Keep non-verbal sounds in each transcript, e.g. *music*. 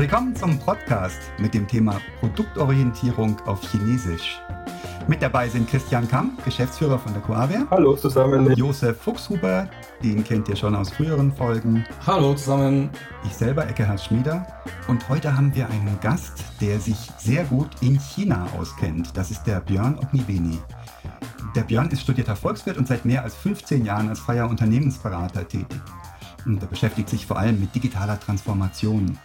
Willkommen zum Podcast mit dem Thema Produktorientierung auf Chinesisch. Mit dabei sind Christian Kamp, Geschäftsführer von der Coavia. Hallo zusammen. Josef Fuchshuber, den kennt ihr schon aus früheren Folgen. Hallo zusammen. Ich selber, Eckehard Schmieder. Und heute haben wir einen Gast, der sich sehr gut in China auskennt. Das ist der Björn Ognibeni. Der Björn ist studierter Volkswirt und seit mehr als 15 Jahren als freier Unternehmensberater tätig. Und er beschäftigt sich vor allem mit digitaler Transformation.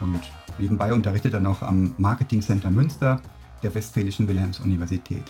Und nebenbei unterrichtet er noch am Marketing Center Münster der Westfälischen Wilhelms-Universität.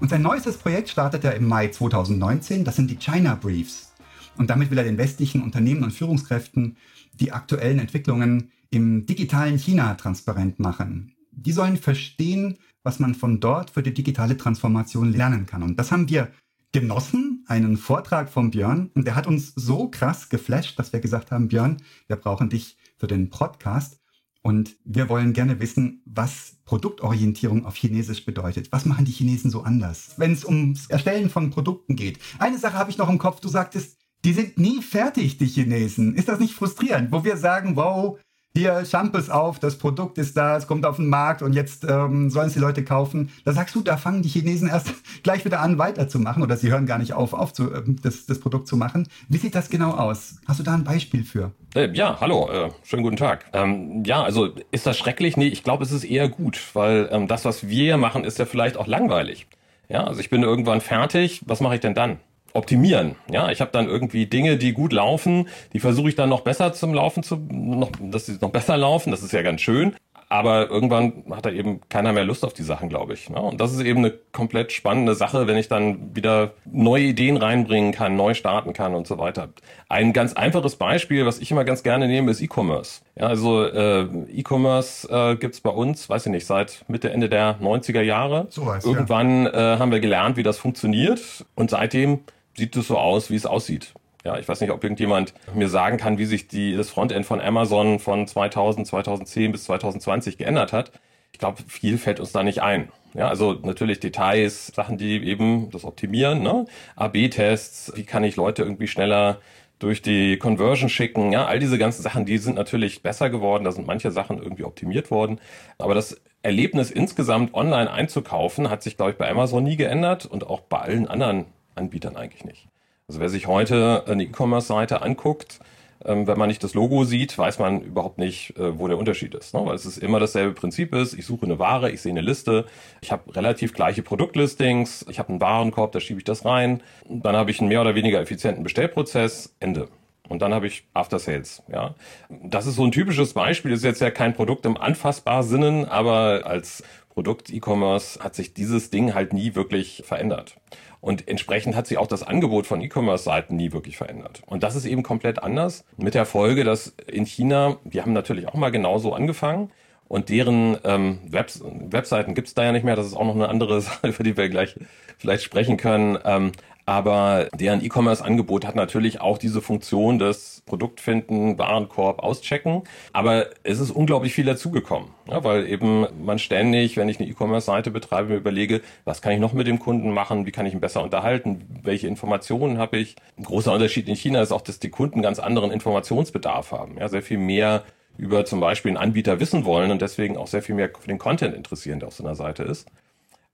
Und sein neuestes Projekt startet er im Mai 2019, das sind die China Briefs. Und damit will er den westlichen Unternehmen und Führungskräften die aktuellen Entwicklungen im digitalen China transparent machen. Die sollen verstehen, was man von dort für die digitale Transformation lernen kann. Und das haben wir genossen, einen Vortrag von Björn. Und der hat uns so krass geflasht, dass wir gesagt haben, Björn, wir brauchen dich für den Podcast. Und wir wollen gerne wissen, was Produktorientierung auf Chinesisch bedeutet. Was machen die Chinesen so anders, wenn es ums Erstellen von Produkten geht? Eine Sache habe ich noch im Kopf. Du sagtest, die sind nie fertig, die Chinesen. Ist das nicht frustrierend, wo wir sagen, wow, hier Shampoos auf, das Produkt ist da, es kommt auf den Markt und jetzt ähm, sollen es die Leute kaufen. Da sagst du, da fangen die Chinesen erst *laughs* gleich wieder an, weiterzumachen oder sie hören gar nicht auf, auf zu, äh, das, das Produkt zu machen. Wie sieht das genau aus? Hast du da ein Beispiel für? Äh, ja, hallo, äh, schönen guten Tag. Ähm, ja, also ist das schrecklich? Nee, ich glaube, es ist eher gut, weil ähm, das, was wir machen, ist ja vielleicht auch langweilig. Ja, also ich bin irgendwann fertig, was mache ich denn dann? Optimieren. Ja, ich habe dann irgendwie Dinge, die gut laufen, die versuche ich dann noch besser zum Laufen zu, noch, dass sie noch besser laufen. Das ist ja ganz schön. Aber irgendwann hat da eben keiner mehr Lust auf die Sachen, glaube ich. Ne? Und das ist eben eine komplett spannende Sache, wenn ich dann wieder neue Ideen reinbringen kann, neu starten kann und so weiter. Ein ganz einfaches Beispiel, was ich immer ganz gerne nehme, ist E-Commerce. Ja, also äh, E-Commerce äh, gibt bei uns, weiß ich nicht, seit Mitte, Ende der 90er Jahre. So was, Irgendwann ja. äh, haben wir gelernt, wie das funktioniert. Und seitdem sieht es so aus, wie es aussieht. Ja, ich weiß nicht, ob irgendjemand mir sagen kann, wie sich die, das Frontend von Amazon von 2000, 2010 bis 2020 geändert hat. Ich glaube, viel fällt uns da nicht ein. Ja, also natürlich Details, Sachen, die eben das optimieren, ne? AB-Tests, wie kann ich Leute irgendwie schneller durch die Conversion schicken, ja, all diese ganzen Sachen, die sind natürlich besser geworden, da sind manche Sachen irgendwie optimiert worden, aber das Erlebnis insgesamt online einzukaufen hat sich, glaube ich, bei Amazon nie geändert und auch bei allen anderen Anbietern eigentlich nicht. Also wer sich heute eine E-Commerce-Seite anguckt, ähm, wenn man nicht das Logo sieht, weiß man überhaupt nicht, äh, wo der Unterschied ist. Ne? Weil es ist immer dasselbe Prinzip ist. Ich suche eine Ware, ich sehe eine Liste, ich habe relativ gleiche Produktlistings, ich habe einen Warenkorb, da schiebe ich das rein, dann habe ich einen mehr oder weniger effizienten Bestellprozess, Ende. Und dann habe ich After Sales. Ja, das ist so ein typisches Beispiel. Das ist jetzt ja kein Produkt im anfassbar Sinnen, aber als Produkt E-Commerce hat sich dieses Ding halt nie wirklich verändert. Und entsprechend hat sich auch das Angebot von E-Commerce-Seiten nie wirklich verändert. Und das ist eben komplett anders. Mit der Folge, dass in China, die haben natürlich auch mal genauso angefangen. Und deren ähm, Webs Webseiten gibt's da ja nicht mehr. Das ist auch noch eine andere *laughs* Sache, über die wir gleich vielleicht sprechen können. Ähm, aber deren E-Commerce-Angebot hat natürlich auch diese Funktion des Produktfinden, Warenkorb, Auschecken. Aber es ist unglaublich viel dazugekommen, ja, weil eben man ständig, wenn ich eine E-Commerce-Seite betreibe, mir überlege, was kann ich noch mit dem Kunden machen, wie kann ich ihn besser unterhalten, welche Informationen habe ich. Ein großer Unterschied in China ist auch, dass die Kunden ganz anderen Informationsbedarf haben, ja, sehr viel mehr über zum Beispiel einen Anbieter wissen wollen und deswegen auch sehr viel mehr für den Content interessieren, der auf so einer Seite ist.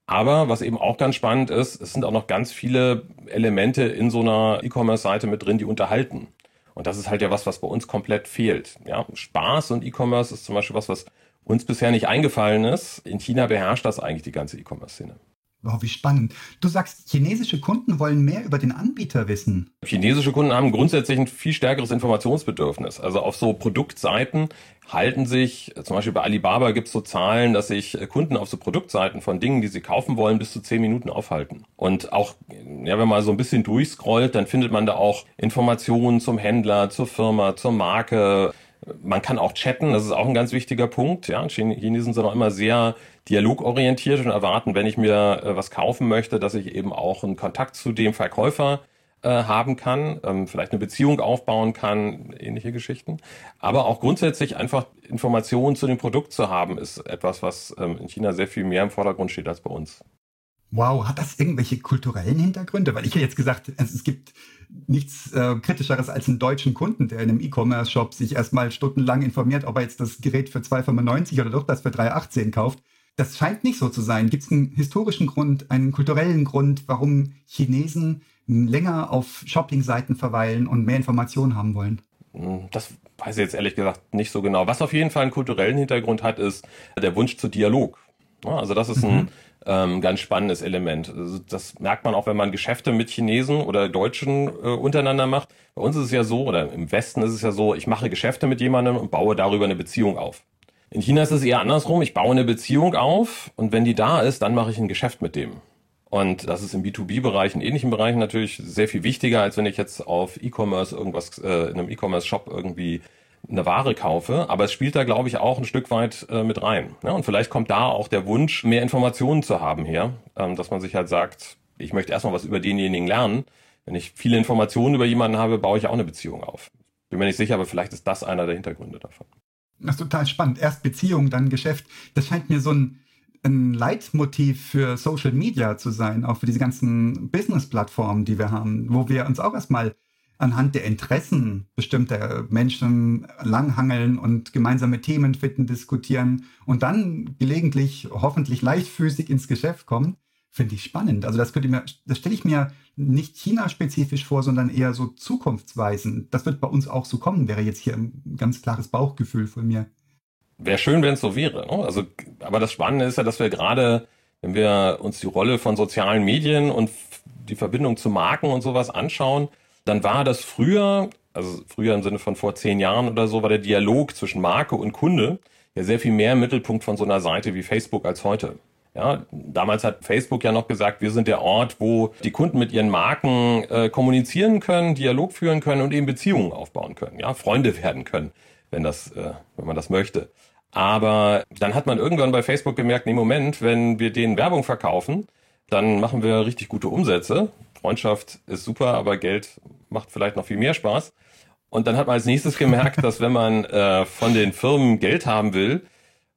Aber was eben auch ganz spannend ist, es sind auch noch ganz viele Elemente in so einer E-Commerce-Seite mit drin, die unterhalten. Und das ist halt ja was, was bei uns komplett fehlt. Ja, Spaß und E-Commerce ist zum Beispiel was, was uns bisher nicht eingefallen ist. In China beherrscht das eigentlich die ganze E-Commerce-Szene. Wow, wie spannend. Du sagst, chinesische Kunden wollen mehr über den Anbieter wissen. Chinesische Kunden haben grundsätzlich ein viel stärkeres Informationsbedürfnis. Also auf so Produktseiten halten sich, zum Beispiel bei Alibaba gibt es so Zahlen, dass sich Kunden auf so Produktseiten von Dingen, die sie kaufen wollen, bis zu zehn Minuten aufhalten. Und auch, ja, wenn man so ein bisschen durchscrollt, dann findet man da auch Informationen zum Händler, zur Firma, zur Marke. Man kann auch chatten, das ist auch ein ganz wichtiger Punkt. Ja, Chinesen sind auch immer sehr dialogorientiert und erwarten, wenn ich mir äh, was kaufen möchte, dass ich eben auch einen Kontakt zu dem Verkäufer äh, haben kann, ähm, vielleicht eine Beziehung aufbauen kann, ähnliche Geschichten. Aber auch grundsätzlich einfach Informationen zu dem Produkt zu haben, ist etwas, was ähm, in China sehr viel mehr im Vordergrund steht als bei uns. Wow, hat das irgendwelche kulturellen Hintergründe? Weil ich hätte jetzt gesagt, es gibt nichts äh, kritischeres als einen deutschen Kunden, der in einem E-Commerce-Shop sich erstmal stundenlang informiert, ob er jetzt das Gerät für 2,95 oder doch das für 3,18 kauft. Das scheint nicht so zu sein. Gibt es einen historischen Grund, einen kulturellen Grund, warum Chinesen länger auf Shopping-Seiten verweilen und mehr Informationen haben wollen? Hm, das weiß ich jetzt ehrlich gesagt nicht so genau. Was auf jeden Fall einen kulturellen Hintergrund hat, ist der Wunsch zu Dialog. Also das ist ein mhm. ähm, ganz spannendes Element. Also das merkt man auch, wenn man Geschäfte mit Chinesen oder Deutschen äh, untereinander macht. Bei uns ist es ja so, oder im Westen ist es ja so, ich mache Geschäfte mit jemandem und baue darüber eine Beziehung auf. In China ist es eher andersrum. Ich baue eine Beziehung auf und wenn die da ist, dann mache ich ein Geschäft mit dem. Und das ist im B2B-Bereich, in ähnlichen Bereichen natürlich sehr viel wichtiger, als wenn ich jetzt auf E-Commerce irgendwas, äh, in einem E-Commerce-Shop irgendwie eine Ware kaufe. Aber es spielt da, glaube ich, auch ein Stück weit äh, mit rein. Ja, und vielleicht kommt da auch der Wunsch, mehr Informationen zu haben her, ähm, dass man sich halt sagt, ich möchte erstmal was über denjenigen lernen. Wenn ich viele Informationen über jemanden habe, baue ich auch eine Beziehung auf. Bin mir nicht sicher, aber vielleicht ist das einer der Hintergründe davon. Das ist total spannend. Erst Beziehung, dann Geschäft. Das scheint mir so ein ein Leitmotiv für Social Media zu sein, auch für diese ganzen Business-Plattformen, die wir haben, wo wir uns auch erstmal anhand der Interessen bestimmter Menschen langhangeln und gemeinsame Themen finden, diskutieren und dann gelegentlich hoffentlich leichtfüßig ins Geschäft kommen, finde ich spannend. Also das könnte mir, das stelle ich mir nicht China-spezifisch vor, sondern eher so zukunftsweisend. Das wird bei uns auch so kommen, wäre jetzt hier ein ganz klares Bauchgefühl von mir. Wäre schön, wenn es so wäre. Ne? Also, aber das Spannende ist ja, dass wir gerade, wenn wir uns die Rolle von sozialen Medien und die Verbindung zu Marken und sowas anschauen, dann war das früher, also früher im Sinne von vor zehn Jahren oder so, war der Dialog zwischen Marke und Kunde ja sehr viel mehr im Mittelpunkt von so einer Seite wie Facebook als heute. Ja, damals hat Facebook ja noch gesagt, wir sind der Ort, wo die Kunden mit ihren Marken äh, kommunizieren können, Dialog führen können und eben Beziehungen aufbauen können, ja, Freunde werden können, wenn das, äh, wenn man das möchte. Aber dann hat man irgendwann bei Facebook gemerkt, nee, Moment, wenn wir denen Werbung verkaufen, dann machen wir richtig gute Umsätze. Freundschaft ist super, aber Geld macht vielleicht noch viel mehr Spaß. Und dann hat man als nächstes gemerkt, dass wenn man äh, von den Firmen Geld haben will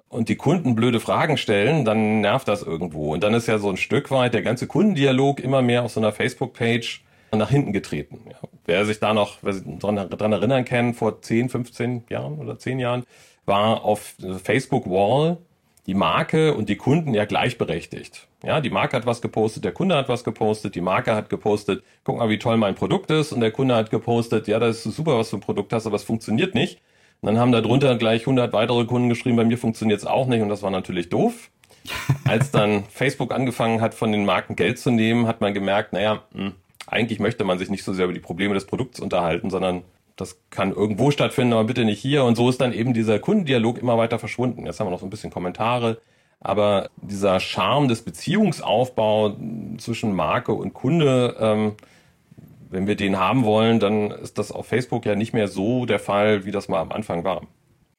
und die Kunden blöde Fragen stellen, dann nervt das irgendwo. Und dann ist ja so ein Stück weit der ganze Kundendialog immer mehr auf so einer Facebook-Page nach hinten getreten. Ja. Wer sich da noch wer sich dran, dran erinnern kann, vor 10, 15 Jahren oder 10 Jahren, war auf Facebook Wall die Marke und die Kunden ja gleichberechtigt. Ja, die Marke hat was gepostet, der Kunde hat was gepostet, die Marke hat gepostet, guck mal, wie toll mein Produkt ist und der Kunde hat gepostet, ja, das ist super, was du ein Produkt hast, aber es funktioniert nicht. Und dann haben da drunter gleich 100 weitere Kunden geschrieben, bei mir funktioniert es auch nicht und das war natürlich doof. *laughs* Als dann Facebook angefangen hat, von den Marken Geld zu nehmen, hat man gemerkt, naja, mh, hm, eigentlich möchte man sich nicht so sehr über die Probleme des Produkts unterhalten, sondern das kann irgendwo stattfinden, aber bitte nicht hier. Und so ist dann eben dieser Kundendialog immer weiter verschwunden. Jetzt haben wir noch so ein bisschen Kommentare. Aber dieser Charme des Beziehungsaufbau zwischen Marke und Kunde, ähm, wenn wir den haben wollen, dann ist das auf Facebook ja nicht mehr so der Fall, wie das mal am Anfang war.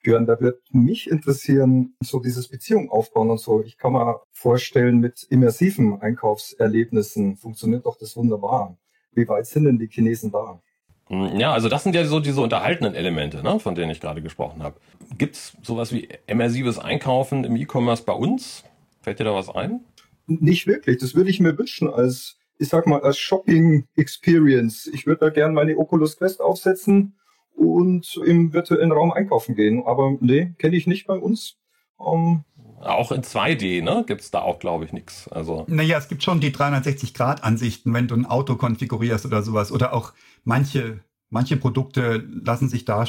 Björn, da wird mich interessieren, so dieses Beziehung aufbauen und so. Ich kann mir vorstellen, mit immersiven Einkaufserlebnissen funktioniert doch das wunderbar. Wie weit sind denn die Chinesen da? Hm, ja, also das sind ja so diese unterhaltenen Elemente, ne, von denen ich gerade gesprochen habe. Gibt's sowas wie immersives Einkaufen im E-Commerce bei uns? Fällt dir da was ein? Nicht wirklich. Das würde ich mir wünschen als, ich sag mal, als Shopping Experience. Ich würde da gerne meine Oculus Quest aufsetzen und im virtuellen Raum einkaufen gehen. Aber nee, kenne ich nicht bei uns. Um, ähm, auch in 2D, ne? Gibt's da auch, glaube ich, nichts. Also. Naja, es gibt schon die 360-Grad-Ansichten, wenn du ein Auto konfigurierst oder sowas. Oder auch manche, manche Produkte lassen sich da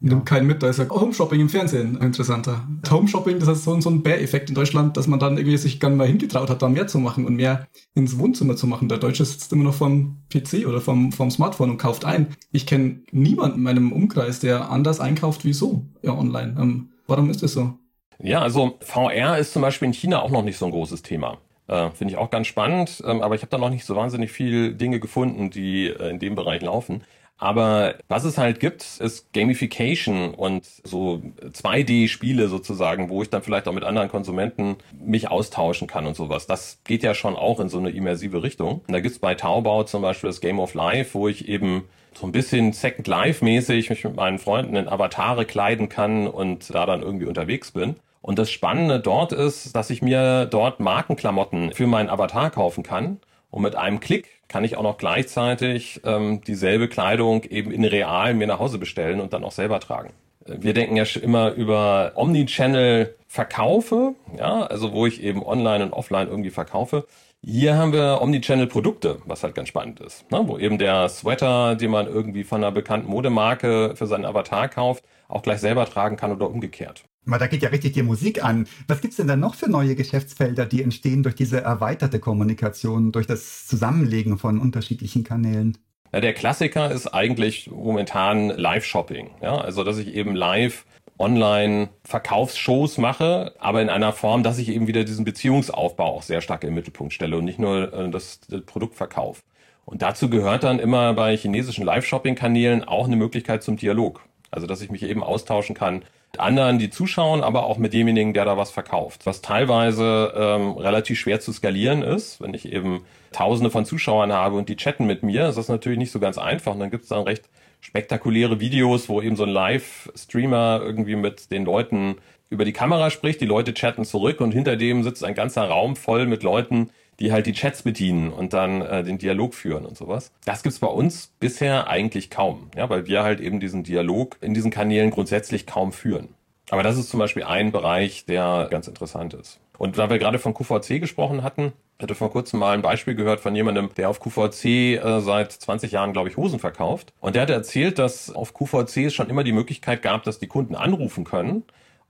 ja. Nimmt keinen mit, da ist ja Home Shopping im Fernsehen interessanter. Home Shopping, das ist so, so ein Bär-Effekt in Deutschland, dass man dann irgendwie sich gerne mal hingetraut hat, da mehr zu machen und mehr ins Wohnzimmer zu machen. Der Deutsche sitzt immer noch vom PC oder vom, vom Smartphone und kauft ein. Ich kenne niemanden in meinem Umkreis, der anders einkauft wie so, ja, online. Ähm, warum ist das so? Ja, also VR ist zum Beispiel in China auch noch nicht so ein großes Thema. Äh, Finde ich auch ganz spannend, ähm, aber ich habe da noch nicht so wahnsinnig viel Dinge gefunden, die äh, in dem Bereich laufen. Aber was es halt gibt, ist Gamification und so 2D-Spiele sozusagen, wo ich dann vielleicht auch mit anderen Konsumenten mich austauschen kann und sowas. Das geht ja schon auch in so eine immersive Richtung. Und da gibt's bei Taobao zum Beispiel das Game of Life, wo ich eben so ein bisschen Second Life-mäßig mich mit meinen Freunden in Avatare kleiden kann und da dann irgendwie unterwegs bin. Und das Spannende dort ist, dass ich mir dort Markenklamotten für meinen Avatar kaufen kann. Und mit einem Klick kann ich auch noch gleichzeitig ähm, dieselbe Kleidung eben in real mir nach Hause bestellen und dann auch selber tragen. Wir denken ja immer über Omnichannel-Verkaufe, ja, also wo ich eben online und offline irgendwie verkaufe. Hier haben wir Omnichannel-Produkte, was halt ganz spannend ist, ne? wo eben der Sweater, den man irgendwie von einer bekannten Modemarke für seinen Avatar kauft, auch gleich selber tragen kann oder umgekehrt. Da geht ja richtig die Musik an. Was gibt's denn da noch für neue Geschäftsfelder, die entstehen durch diese erweiterte Kommunikation, durch das Zusammenlegen von unterschiedlichen Kanälen? Ja, der Klassiker ist eigentlich momentan Live-Shopping. Ja, also dass ich eben live online Verkaufsshows mache, aber in einer Form, dass ich eben wieder diesen Beziehungsaufbau auch sehr stark im Mittelpunkt stelle und nicht nur äh, das, das Produktverkauf. Und dazu gehört dann immer bei chinesischen Live-Shopping-Kanälen auch eine Möglichkeit zum Dialog. Also dass ich mich eben austauschen kann mit anderen, die zuschauen, aber auch mit demjenigen, der da was verkauft. Was teilweise ähm, relativ schwer zu skalieren ist, wenn ich eben Tausende von Zuschauern habe und die chatten mit mir, ist das natürlich nicht so ganz einfach. Und dann gibt es dann recht spektakuläre Videos, wo eben so ein Live-Streamer irgendwie mit den Leuten über die Kamera spricht, die Leute chatten zurück und hinter dem sitzt ein ganzer Raum voll mit Leuten, die halt die Chats bedienen und dann äh, den Dialog führen und sowas. Das gibt's bei uns bisher eigentlich kaum, ja, weil wir halt eben diesen Dialog in diesen Kanälen grundsätzlich kaum führen. Aber das ist zum Beispiel ein Bereich, der ganz interessant ist. Und da wir gerade von QVC gesprochen hatten, hatte vor kurzem mal ein Beispiel gehört von jemandem, der auf QVC äh, seit 20 Jahren, glaube ich, Hosen verkauft. Und der hat erzählt, dass auf QVC es schon immer die Möglichkeit gab, dass die Kunden anrufen können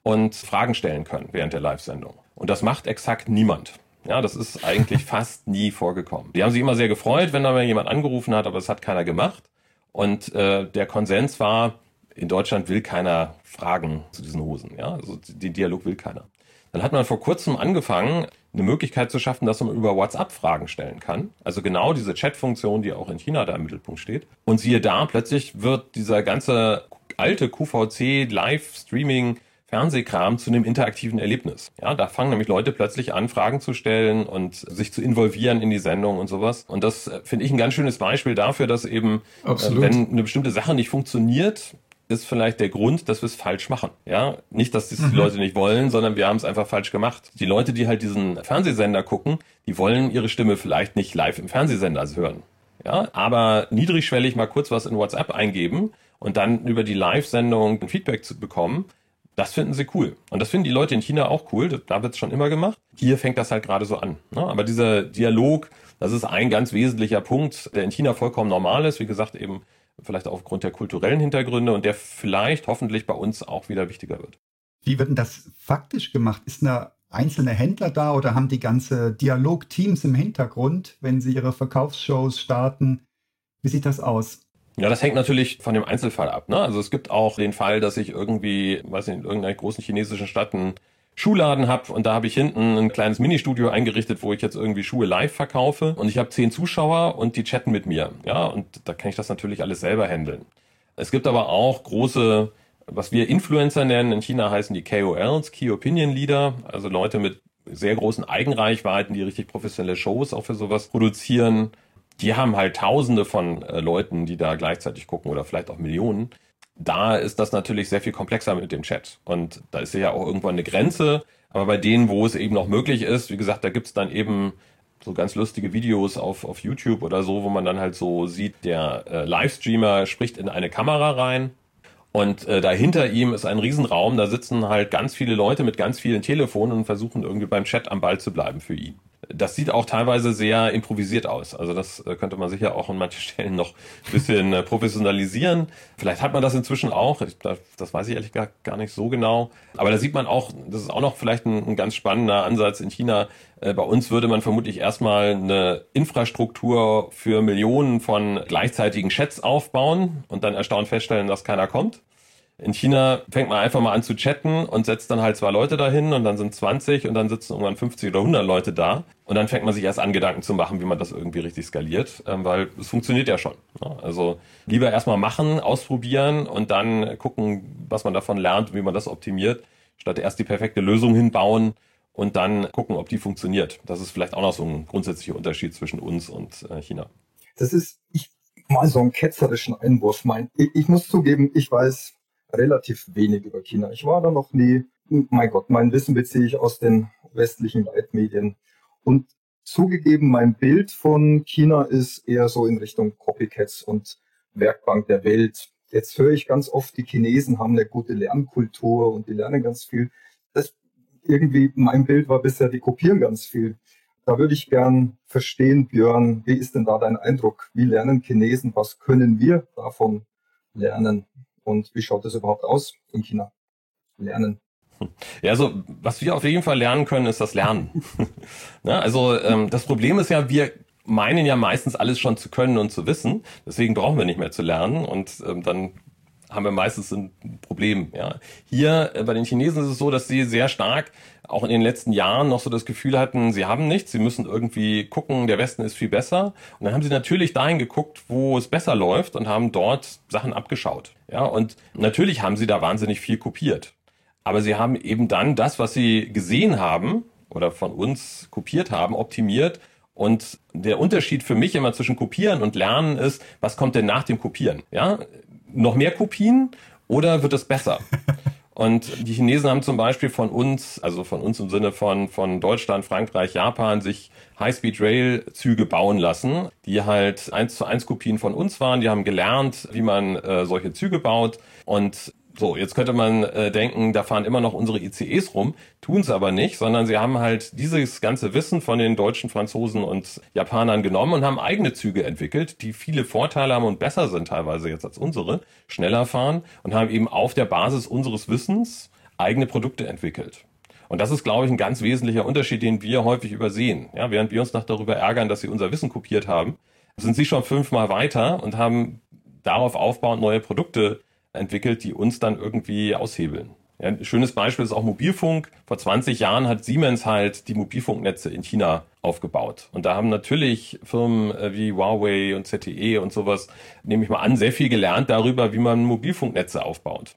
und Fragen stellen können während der Live-Sendung. Und das macht exakt niemand. Ja, das ist eigentlich *laughs* fast nie vorgekommen. Die haben sich immer sehr gefreut, wenn da mal jemand angerufen hat, aber es hat keiner gemacht. Und äh, der Konsens war, in Deutschland will keiner Fragen zu diesen Hosen. Ja, also den Dialog will keiner. Dann hat man vor kurzem angefangen, eine Möglichkeit zu schaffen, dass man über WhatsApp Fragen stellen kann. Also genau diese Chat-Funktion, die auch in China da im Mittelpunkt steht. Und siehe da, plötzlich wird dieser ganze alte QVC Live-Streaming Fernsehkram zu einem interaktiven Erlebnis. Ja, da fangen nämlich Leute plötzlich an, Fragen zu stellen und sich zu involvieren in die Sendung und sowas. Und das äh, finde ich ein ganz schönes Beispiel dafür, dass eben, äh, wenn eine bestimmte Sache nicht funktioniert, ist vielleicht der Grund, dass wir es falsch machen. Ja, nicht, dass das die mhm. Leute nicht wollen, sondern wir haben es einfach falsch gemacht. Die Leute, die halt diesen Fernsehsender gucken, die wollen ihre Stimme vielleicht nicht live im Fernsehsender hören. Ja, aber niedrigschwellig mal kurz was in WhatsApp eingeben und dann über die Live-Sendung ein Feedback zu bekommen, das finden sie cool. Und das finden die Leute in China auch cool. Da wird es schon immer gemacht. Hier fängt das halt gerade so an. Ne? Aber dieser Dialog, das ist ein ganz wesentlicher Punkt, der in China vollkommen normal ist. Wie gesagt, eben vielleicht aufgrund der kulturellen Hintergründe und der vielleicht hoffentlich bei uns auch wieder wichtiger wird. Wie wird denn das faktisch gemacht? Ist eine einzelne Händler da oder haben die ganze Dialogteams im Hintergrund, wenn sie ihre Verkaufsshows starten? Wie sieht das aus? Ja, das hängt natürlich von dem Einzelfall ab. Ne? Also es gibt auch den Fall, dass ich irgendwie, weiß nicht, in irgendeiner großen chinesischen Stadt einen Schuhladen habe und da habe ich hinten ein kleines Ministudio eingerichtet, wo ich jetzt irgendwie Schuhe live verkaufe und ich habe zehn Zuschauer und die chatten mit mir. Ja, und da kann ich das natürlich alles selber handeln. Es gibt aber auch große, was wir Influencer nennen, in China heißen die KOLs, Key Opinion Leader, also Leute mit sehr großen Eigenreichweiten, die richtig professionelle Shows auch für sowas produzieren die haben halt Tausende von äh, Leuten, die da gleichzeitig gucken oder vielleicht auch Millionen. Da ist das natürlich sehr viel komplexer mit dem Chat. Und da ist ja auch irgendwann eine Grenze. Aber bei denen, wo es eben noch möglich ist, wie gesagt, da gibt's dann eben so ganz lustige Videos auf, auf YouTube oder so, wo man dann halt so sieht, der äh, Livestreamer spricht in eine Kamera rein und äh, dahinter ihm ist ein Riesenraum, da sitzen halt ganz viele Leute mit ganz vielen Telefonen und versuchen irgendwie beim Chat am Ball zu bleiben für ihn. Das sieht auch teilweise sehr improvisiert aus. Also das äh, könnte man sicher auch an manchen *laughs* Stellen noch ein bisschen äh, professionalisieren. Vielleicht hat man das inzwischen auch. Das weiß ich ehrlich gar, gar nicht so genau. Aber da sieht man auch, das ist auch noch vielleicht ein, ein ganz spannender Ansatz in China. Äh, bei uns würde man vermutlich erstmal eine Infrastruktur für Millionen von gleichzeitigen Chats aufbauen und dann erstaunt feststellen, dass keiner kommt. In China fängt man einfach mal an zu chatten und setzt dann halt zwei Leute dahin und dann sind 20 und dann sitzen irgendwann 50 oder 100 Leute da. Und dann fängt man sich erst an, Gedanken zu machen, wie man das irgendwie richtig skaliert, ähm, weil es funktioniert ja schon. Ne? Also lieber erstmal machen, ausprobieren und dann gucken, was man davon lernt, wie man das optimiert, statt erst die perfekte Lösung hinbauen und dann gucken, ob die funktioniert. Das ist vielleicht auch noch so ein grundsätzlicher Unterschied zwischen uns und äh, China. Das ist, ich mal so einen ketzerischen Einwurf mein. Ich, ich muss zugeben, ich weiß relativ wenig über China. Ich war da noch nie. mein Gott, mein Wissen beziehe ich aus den westlichen Leitmedien. Und zugegeben, mein Bild von China ist eher so in Richtung Copycats und Werkbank der Welt. Jetzt höre ich ganz oft, die Chinesen haben eine gute Lernkultur und die lernen ganz viel. Das irgendwie, mein Bild war bisher, die kopieren ganz viel. Da würde ich gern verstehen, Björn, wie ist denn da dein Eindruck? Wie lernen Chinesen? Was können wir davon lernen? Und wie schaut es überhaupt aus in China? Lernen. Ja, also was wir auf jeden Fall lernen können, ist das Lernen. *laughs* ne? Also ähm, das Problem ist ja, wir meinen ja meistens alles schon zu können und zu wissen. Deswegen brauchen wir nicht mehr zu lernen und ähm, dann haben wir meistens ein Problem. Ja. Hier äh, bei den Chinesen ist es so, dass sie sehr stark auch in den letzten Jahren noch so das Gefühl hatten, sie haben nichts, sie müssen irgendwie gucken, der Westen ist viel besser. Und dann haben sie natürlich dahin geguckt, wo es besser läuft und haben dort Sachen abgeschaut. Ja, und natürlich haben sie da wahnsinnig viel kopiert. Aber sie haben eben dann das, was sie gesehen haben oder von uns kopiert haben, optimiert und der Unterschied für mich immer zwischen Kopieren und Lernen ist, was kommt denn nach dem Kopieren? Ja, noch mehr Kopien oder wird es besser? *laughs* Und die Chinesen haben zum Beispiel von uns, also von uns im Sinne von, von Deutschland, Frankreich, Japan, sich High-Speed-Rail-Züge bauen lassen, die halt eins zu eins Kopien von uns waren. Die haben gelernt, wie man äh, solche Züge baut. Und so, jetzt könnte man äh, denken, da fahren immer noch unsere ICEs rum, tun es aber nicht, sondern sie haben halt dieses ganze Wissen von den Deutschen, Franzosen und Japanern genommen und haben eigene Züge entwickelt, die viele Vorteile haben und besser sind teilweise jetzt als unsere, schneller fahren und haben eben auf der Basis unseres Wissens eigene Produkte entwickelt. Und das ist, glaube ich, ein ganz wesentlicher Unterschied, den wir häufig übersehen. Ja, während wir uns noch darüber ärgern, dass sie unser Wissen kopiert haben, sind sie schon fünfmal weiter und haben darauf aufbauend neue Produkte entwickelt, die uns dann irgendwie aushebeln. Ja, ein schönes Beispiel ist auch Mobilfunk. Vor 20 Jahren hat Siemens halt die Mobilfunknetze in China aufgebaut. Und da haben natürlich Firmen äh, wie Huawei und ZTE und sowas, nehme ich mal an, sehr viel gelernt darüber, wie man Mobilfunknetze aufbaut.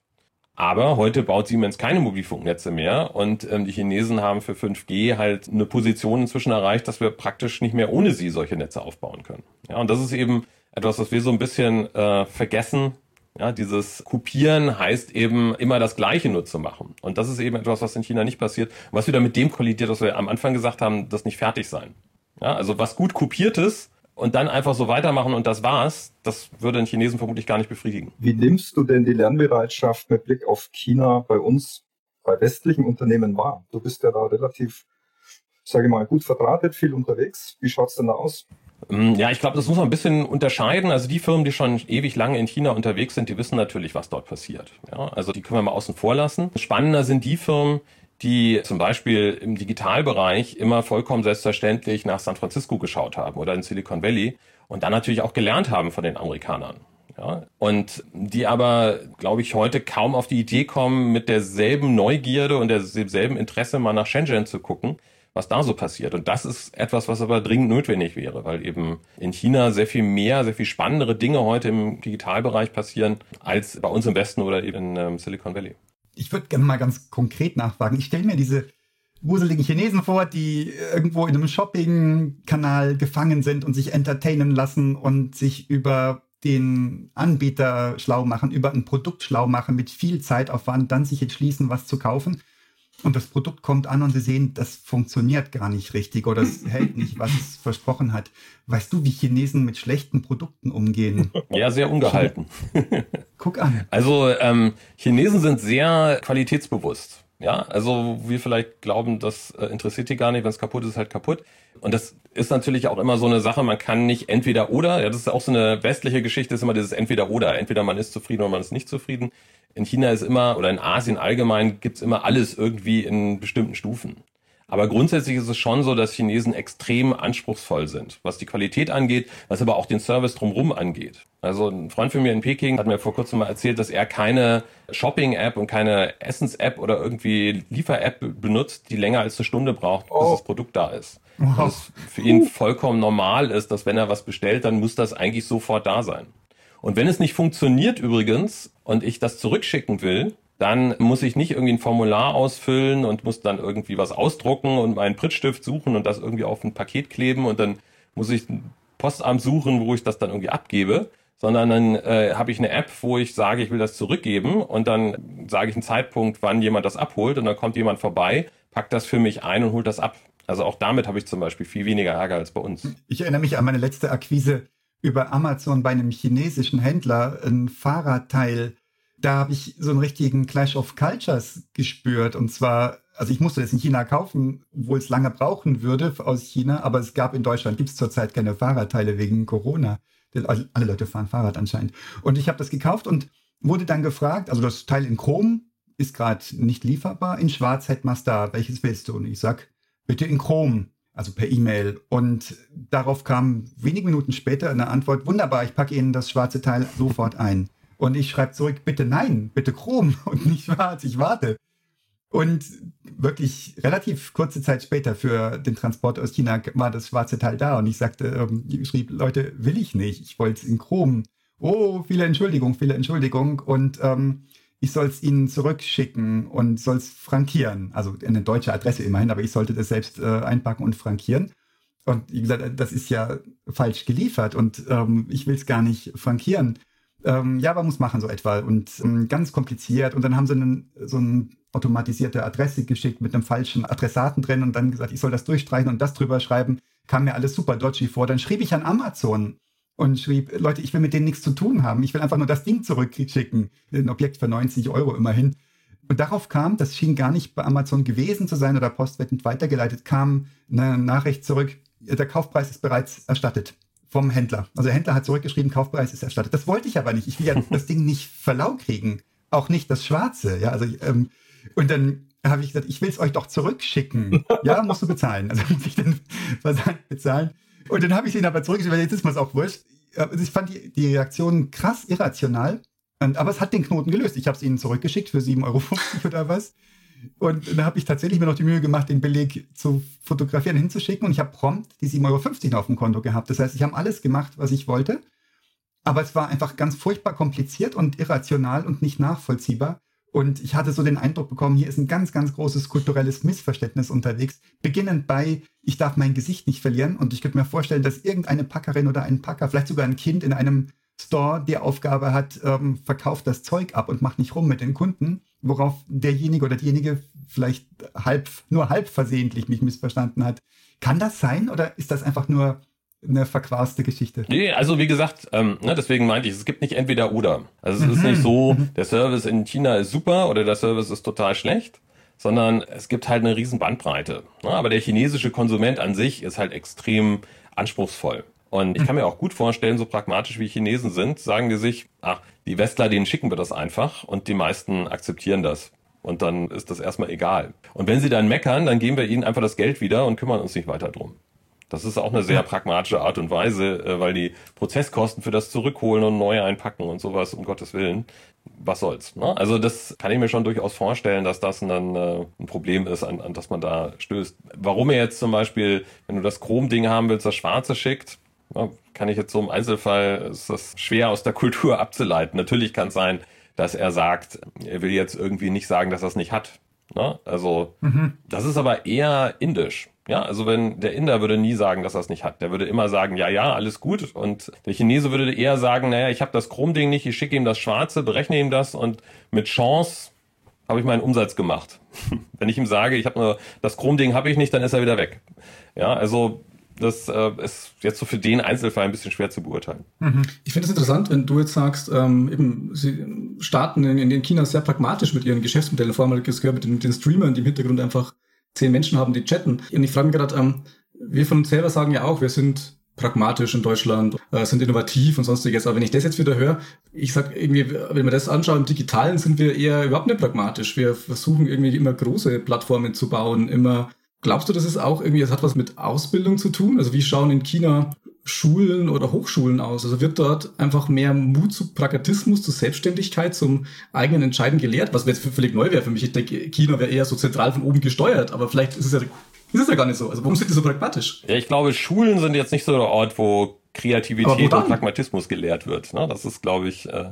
Aber heute baut Siemens keine Mobilfunknetze mehr und ähm, die Chinesen haben für 5G halt eine Position inzwischen erreicht, dass wir praktisch nicht mehr ohne sie solche Netze aufbauen können. Ja, und das ist eben etwas, was wir so ein bisschen äh, vergessen, ja, dieses Kopieren heißt eben immer das Gleiche nur zu machen. Und das ist eben etwas, was in China nicht passiert, was wieder mit dem kollidiert, was wir am Anfang gesagt haben, das nicht fertig sein. Ja, also was gut kopiertes und dann einfach so weitermachen und das war's, das würde den Chinesen vermutlich gar nicht befriedigen. Wie nimmst du denn die Lernbereitschaft mit Blick auf China bei uns, bei westlichen Unternehmen wahr? Du bist ja da relativ, sage ich mal, gut verdrahtet, viel unterwegs. Wie schaut's denn da aus? Ähm, ja, ich glaube, das muss man ein bisschen unterscheiden. Also die Firmen, die schon ewig lange in China unterwegs sind, die wissen natürlich, was dort passiert. Ja, also die können wir mal außen vor lassen. Spannender sind die Firmen, die zum Beispiel im Digitalbereich immer vollkommen selbstverständlich nach San Francisco geschaut haben oder in Silicon Valley und dann natürlich auch gelernt haben von den Amerikanern. Ja, und die aber, glaube ich, heute kaum auf die Idee kommen, mit derselben Neugierde und derselben Interesse mal nach Shenzhen zu gucken, was da so passiert. Und das ist etwas, was aber dringend notwendig wäre, weil eben in China sehr viel mehr, sehr viel spannendere Dinge heute im Digitalbereich passieren, als bei uns im Westen oder eben in ähm, Silicon Valley. Ich würde gerne mal ganz konkret nachfragen. Ich stelle mir diese wuseligen Chinesen vor, die irgendwo in einem Shopping-Kanal gefangen sind und sich entertainen lassen und sich über den Anbieter schlau machen, über ein Produkt schlau machen, mit viel Zeitaufwand, dann sich entschließen, was zu kaufen und das Produkt kommt an und sie sehen, das funktioniert gar nicht richtig oder es *laughs* hält nicht, was es versprochen hat. Weißt du, wie Chinesen mit schlechten Produkten umgehen? Ja, sehr ungehalten. Guck an. Also ähm, Chinesen sind sehr qualitätsbewusst. Ja, also wir vielleicht glauben, das äh, interessiert die gar nicht, wenn es kaputt ist, ist halt kaputt. Und das ist natürlich auch immer so eine Sache, man kann nicht entweder oder, ja, das ist auch so eine westliche Geschichte, ist immer dieses entweder oder. Entweder man ist zufrieden oder man ist nicht zufrieden in China ist immer, oder in Asien allgemein, gibt's immer alles irgendwie in bestimmten Stufen. Aber grundsätzlich ist es schon so, dass Chinesen extrem anspruchsvoll sind, was die Qualität angeht, was aber auch den Service drumherum angeht. Also ein Freund von mir in Peking hat mir vor kurzem mal erzählt, dass er keine Shopping-App und keine Essens-App oder irgendwie Liefer-App benutzt, die länger als eine Stunde braucht, bis oh. das Produkt da ist. Wow. Dass für ihn vollkommen normal ist, dass wenn er was bestellt, dann muss das eigentlich sofort da sein. Und wenn es nicht funktioniert übrigens und ich das zurückschicken will, dann muss ich nicht irgendwie ein Formular ausfüllen und muss dann irgendwie was ausdrucken und meinen Prittstift suchen und das irgendwie auf ein Paket kleben und dann muss ich ein Postamt suchen, wo ich das dann irgendwie abgebe, sondern dann äh, habe ich eine App, wo ich sage, ich will das zurückgeben und dann sage ich einen Zeitpunkt, wann jemand das abholt und dann kommt jemand vorbei, packt das für mich ein und holt das ab. Also auch damit habe ich zum Beispiel viel weniger Ärger als bei uns. Ich erinnere mich an meine letzte Akquise über Amazon bei einem chinesischen Händler, ein Fahrradteil. Da habe ich so einen richtigen Clash of Cultures gespürt. Und zwar, also ich musste das in China kaufen, obwohl es lange brauchen würde aus China, aber es gab in Deutschland, gibt es zurzeit keine Fahrradteile wegen Corona. Alle Leute fahren Fahrrad anscheinend. Und ich habe das gekauft und wurde dann gefragt, also das Teil in Chrom ist gerade nicht lieferbar, in Schwarz hätten wir da, welches willst du? Und ich sag, bitte in Chrom, also per E-Mail. Und darauf kam wenige Minuten später eine Antwort, wunderbar, ich packe Ihnen das schwarze Teil sofort ein. Und ich schreibe zurück, bitte nein, bitte Chrom *laughs* und nicht schwarz, ich warte. Und wirklich relativ kurze Zeit später für den Transport aus China war das schwarze Teil da und ich sagte, ähm, ich schrieb, Leute, will ich nicht, ich wollte es in Chrom. Oh, viele Entschuldigung, viele Entschuldigung. Und ähm, ich soll es ihnen zurückschicken und soll es frankieren. Also eine deutsche Adresse immerhin, aber ich sollte das selbst äh, einpacken und frankieren. Und wie gesagt, das ist ja falsch geliefert und ähm, ich will es gar nicht frankieren. Ähm, ja, aber muss machen so etwa und ähm, ganz kompliziert. Und dann haben sie einen, so eine automatisierte Adresse geschickt mit einem falschen Adressaten drin und dann gesagt, ich soll das durchstreichen und das drüber schreiben. Kam mir alles super dodgy vor. Dann schrieb ich an Amazon und schrieb, Leute, ich will mit denen nichts zu tun haben. Ich will einfach nur das Ding zurückschicken. Ein Objekt für 90 Euro immerhin. Und darauf kam, das schien gar nicht bei Amazon gewesen zu sein oder postwettend weitergeleitet, kam eine Nachricht zurück, der Kaufpreis ist bereits erstattet vom Händler. Also der Händler hat zurückgeschrieben, Kaufpreis ist erstattet. Das wollte ich aber nicht. Ich will ja *laughs* das Ding nicht verlau kriegen. Auch nicht das Schwarze. Ja, also, ähm, und dann habe ich gesagt, ich will es euch doch zurückschicken. Ja, *laughs* musst du bezahlen. Also muss ich den Versand bezahlen. Und dann habe ich ihn aber zurückgeschrieben, jetzt ist mir es auch wurscht. Also ich fand die, die Reaktion krass irrational. Und, aber es hat den Knoten gelöst. Ich habe es ihnen zurückgeschickt für 7,50 Euro oder was. Und dann habe ich tatsächlich mir noch die Mühe gemacht, den Beleg zu fotografieren, hinzuschicken. Und ich habe prompt die 7,50 Euro auf dem Konto gehabt. Das heißt, ich habe alles gemacht, was ich wollte. Aber es war einfach ganz furchtbar kompliziert und irrational und nicht nachvollziehbar. Und ich hatte so den Eindruck bekommen, hier ist ein ganz, ganz großes kulturelles Missverständnis unterwegs. Beginnend bei, ich darf mein Gesicht nicht verlieren. Und ich könnte mir vorstellen, dass irgendeine Packerin oder ein Packer, vielleicht sogar ein Kind in einem Store die Aufgabe hat, ähm, verkauft das Zeug ab und macht nicht rum mit den Kunden, worauf derjenige oder diejenige vielleicht halb, nur halb versehentlich mich missverstanden hat. Kann das sein oder ist das einfach nur eine verquaste Geschichte. Nee, also wie gesagt, ähm, ne, deswegen meinte ich, es gibt nicht entweder oder. Also es mhm. ist nicht so, mhm. der Service in China ist super oder der Service ist total schlecht, sondern es gibt halt eine riesen Bandbreite. Ne? Aber der chinesische Konsument an sich ist halt extrem anspruchsvoll. Und ich kann mir auch gut vorstellen, so pragmatisch wie Chinesen sind, sagen die sich, ach, die Westler, denen schicken wir das einfach und die meisten akzeptieren das. Und dann ist das erstmal egal. Und wenn sie dann meckern, dann geben wir ihnen einfach das Geld wieder und kümmern uns nicht weiter drum. Das ist auch eine sehr pragmatische Art und Weise, äh, weil die Prozesskosten für das Zurückholen und neu einpacken und sowas, um Gottes Willen, was soll's. Ne? Also das kann ich mir schon durchaus vorstellen, dass das dann äh, ein Problem ist, an, an das man da stößt. Warum er jetzt zum Beispiel, wenn du das Chrom-Ding haben willst, das Schwarze schickt, kann ich jetzt so im Einzelfall, ist das schwer aus der Kultur abzuleiten. Natürlich kann es sein, dass er sagt, er will jetzt irgendwie nicht sagen, dass er es nicht hat. Ne? Also mhm. das ist aber eher indisch. Ja, also wenn der Inder würde nie sagen, dass er es nicht hat. Der würde immer sagen, ja, ja, alles gut. Und der Chinese würde eher sagen, naja, ich habe das Chromding nicht, ich schicke ihm das Schwarze, berechne ihm das und mit Chance habe ich meinen Umsatz gemacht. *laughs* wenn ich ihm sage, ich habe nur das Chromding habe ich nicht, dann ist er wieder weg. Ja, also das äh, ist jetzt so für den Einzelfall ein bisschen schwer zu beurteilen. Mhm. Ich finde es interessant, wenn du jetzt sagst, ähm, eben, sie starten in, in China sehr pragmatisch mit ihren Geschäftsmodellen, vor allem das gehört mit den, den Streamern, die im Hintergrund einfach zehn Menschen haben, die chatten. Und ich frage mich gerade, ähm, wir von uns selber sagen ja auch, wir sind pragmatisch in Deutschland, äh, sind innovativ und sonstiges. Aber wenn ich das jetzt wieder höre, ich sag irgendwie, wenn wir das anschauen, im Digitalen sind wir eher überhaupt nicht pragmatisch. Wir versuchen irgendwie immer große Plattformen zu bauen, immer Glaubst du, das ist auch irgendwie, das hat was mit Ausbildung zu tun? Also wie schauen in China Schulen oder Hochschulen aus? Also wird dort einfach mehr Mut zu Pragmatismus, zu Selbstständigkeit, zum eigenen Entscheiden gelehrt? Was jetzt völlig neu wäre für mich. Ich denke, China wäre eher so zentral von oben gesteuert, aber vielleicht ist es ja, ist es ja gar nicht so. Also warum sind die so pragmatisch? Ja, ich glaube, Schulen sind jetzt nicht so der Ort, wo Kreativität und Pragmatismus gelehrt wird. Ne? Das ist, glaube ich, äh,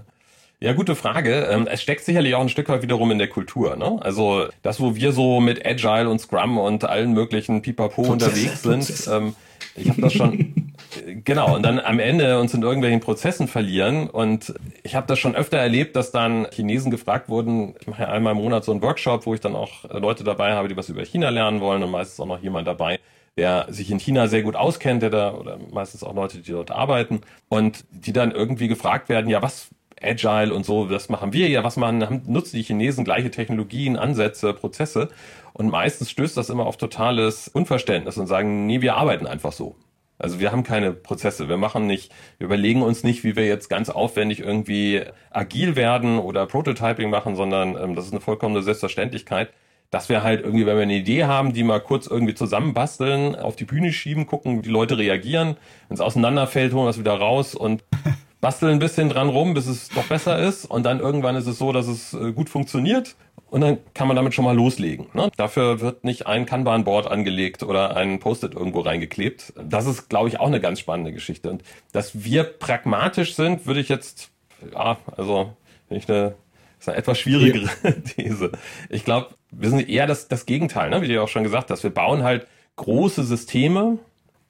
Ja, gute Frage. Ähm, es steckt sicherlich auch ein Stück weit wiederum in der Kultur. Ne? Also das, wo wir so mit Agile und Scrum und allen möglichen Pipapo unterwegs sind, ähm, ich habe das schon, *laughs* genau, und dann am Ende uns in irgendwelchen Prozessen verlieren. Und ich habe das schon öfter erlebt, dass dann Chinesen gefragt wurden, ich mache ja einmal im Monat so einen Workshop, wo ich dann auch Leute dabei habe, die was über China lernen wollen und meistens auch noch jemand dabei, der sich in China sehr gut auskennt, der da, oder meistens auch Leute, die dort arbeiten und die dann irgendwie gefragt werden, ja, was Agile und so, das machen wir ja, was haben, nutzen die Chinesen gleiche Technologien, Ansätze, Prozesse und meistens stößt das immer auf totales Unverständnis und sagen, nee, wir arbeiten einfach so. Also wir haben keine Prozesse, wir machen nicht, wir überlegen uns nicht, wie wir jetzt ganz aufwendig irgendwie agil werden oder Prototyping machen, sondern ähm, das ist eine vollkommene Selbstverständlichkeit, dass wir halt irgendwie, wenn wir eine Idee haben, die mal kurz irgendwie zusammenbasteln, auf die Bühne schieben, gucken, wie die Leute reagieren, wenn es auseinanderfällt, holen wir es wieder raus und *laughs* basteln ein bisschen dran rum, bis es doch besser ist. Und dann irgendwann ist es so, dass es äh, gut funktioniert. Und dann kann man damit schon mal loslegen. Ne? Dafür wird nicht ein Kanban-Board angelegt oder ein Post-it irgendwo reingeklebt. Das ist, glaube ich, auch eine ganz spannende Geschichte. Und dass wir pragmatisch sind, würde ich jetzt, ja, also, wenn ich eine, ist eine etwas schwierigere ja. *laughs* These. Ich glaube, wir sind eher das, das Gegenteil, ne? wie du auch schon gesagt hast. Wir bauen halt große Systeme,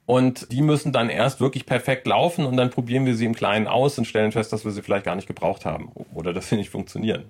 und die müssen dann erst wirklich perfekt laufen und dann probieren wir sie im Kleinen aus und stellen fest, dass wir sie vielleicht gar nicht gebraucht haben oder dass sie nicht funktionieren.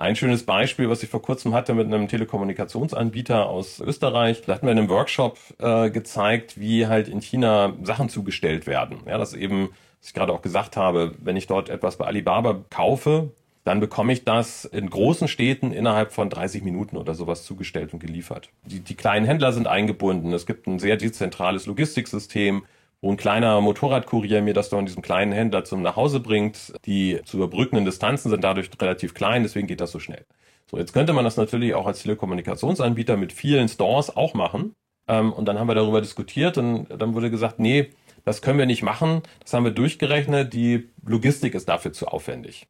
Ein schönes Beispiel, was ich vor kurzem hatte mit einem Telekommunikationsanbieter aus Österreich, da hatten wir in einem Workshop äh, gezeigt, wie halt in China Sachen zugestellt werden. Ja, das eben, was ich gerade auch gesagt habe, wenn ich dort etwas bei Alibaba kaufe, dann bekomme ich das in großen Städten innerhalb von 30 Minuten oder sowas zugestellt und geliefert. Die, die kleinen Händler sind eingebunden. Es gibt ein sehr dezentrales Logistiksystem, wo ein kleiner Motorradkurier mir das in diesem kleinen Händler zum Nachhause bringt. Die zu überbrückenden Distanzen sind dadurch relativ klein, deswegen geht das so schnell. So, jetzt könnte man das natürlich auch als Telekommunikationsanbieter mit vielen Stores auch machen. Ähm, und dann haben wir darüber diskutiert und dann wurde gesagt, nee, das können wir nicht machen. Das haben wir durchgerechnet. Die Logistik ist dafür zu aufwendig.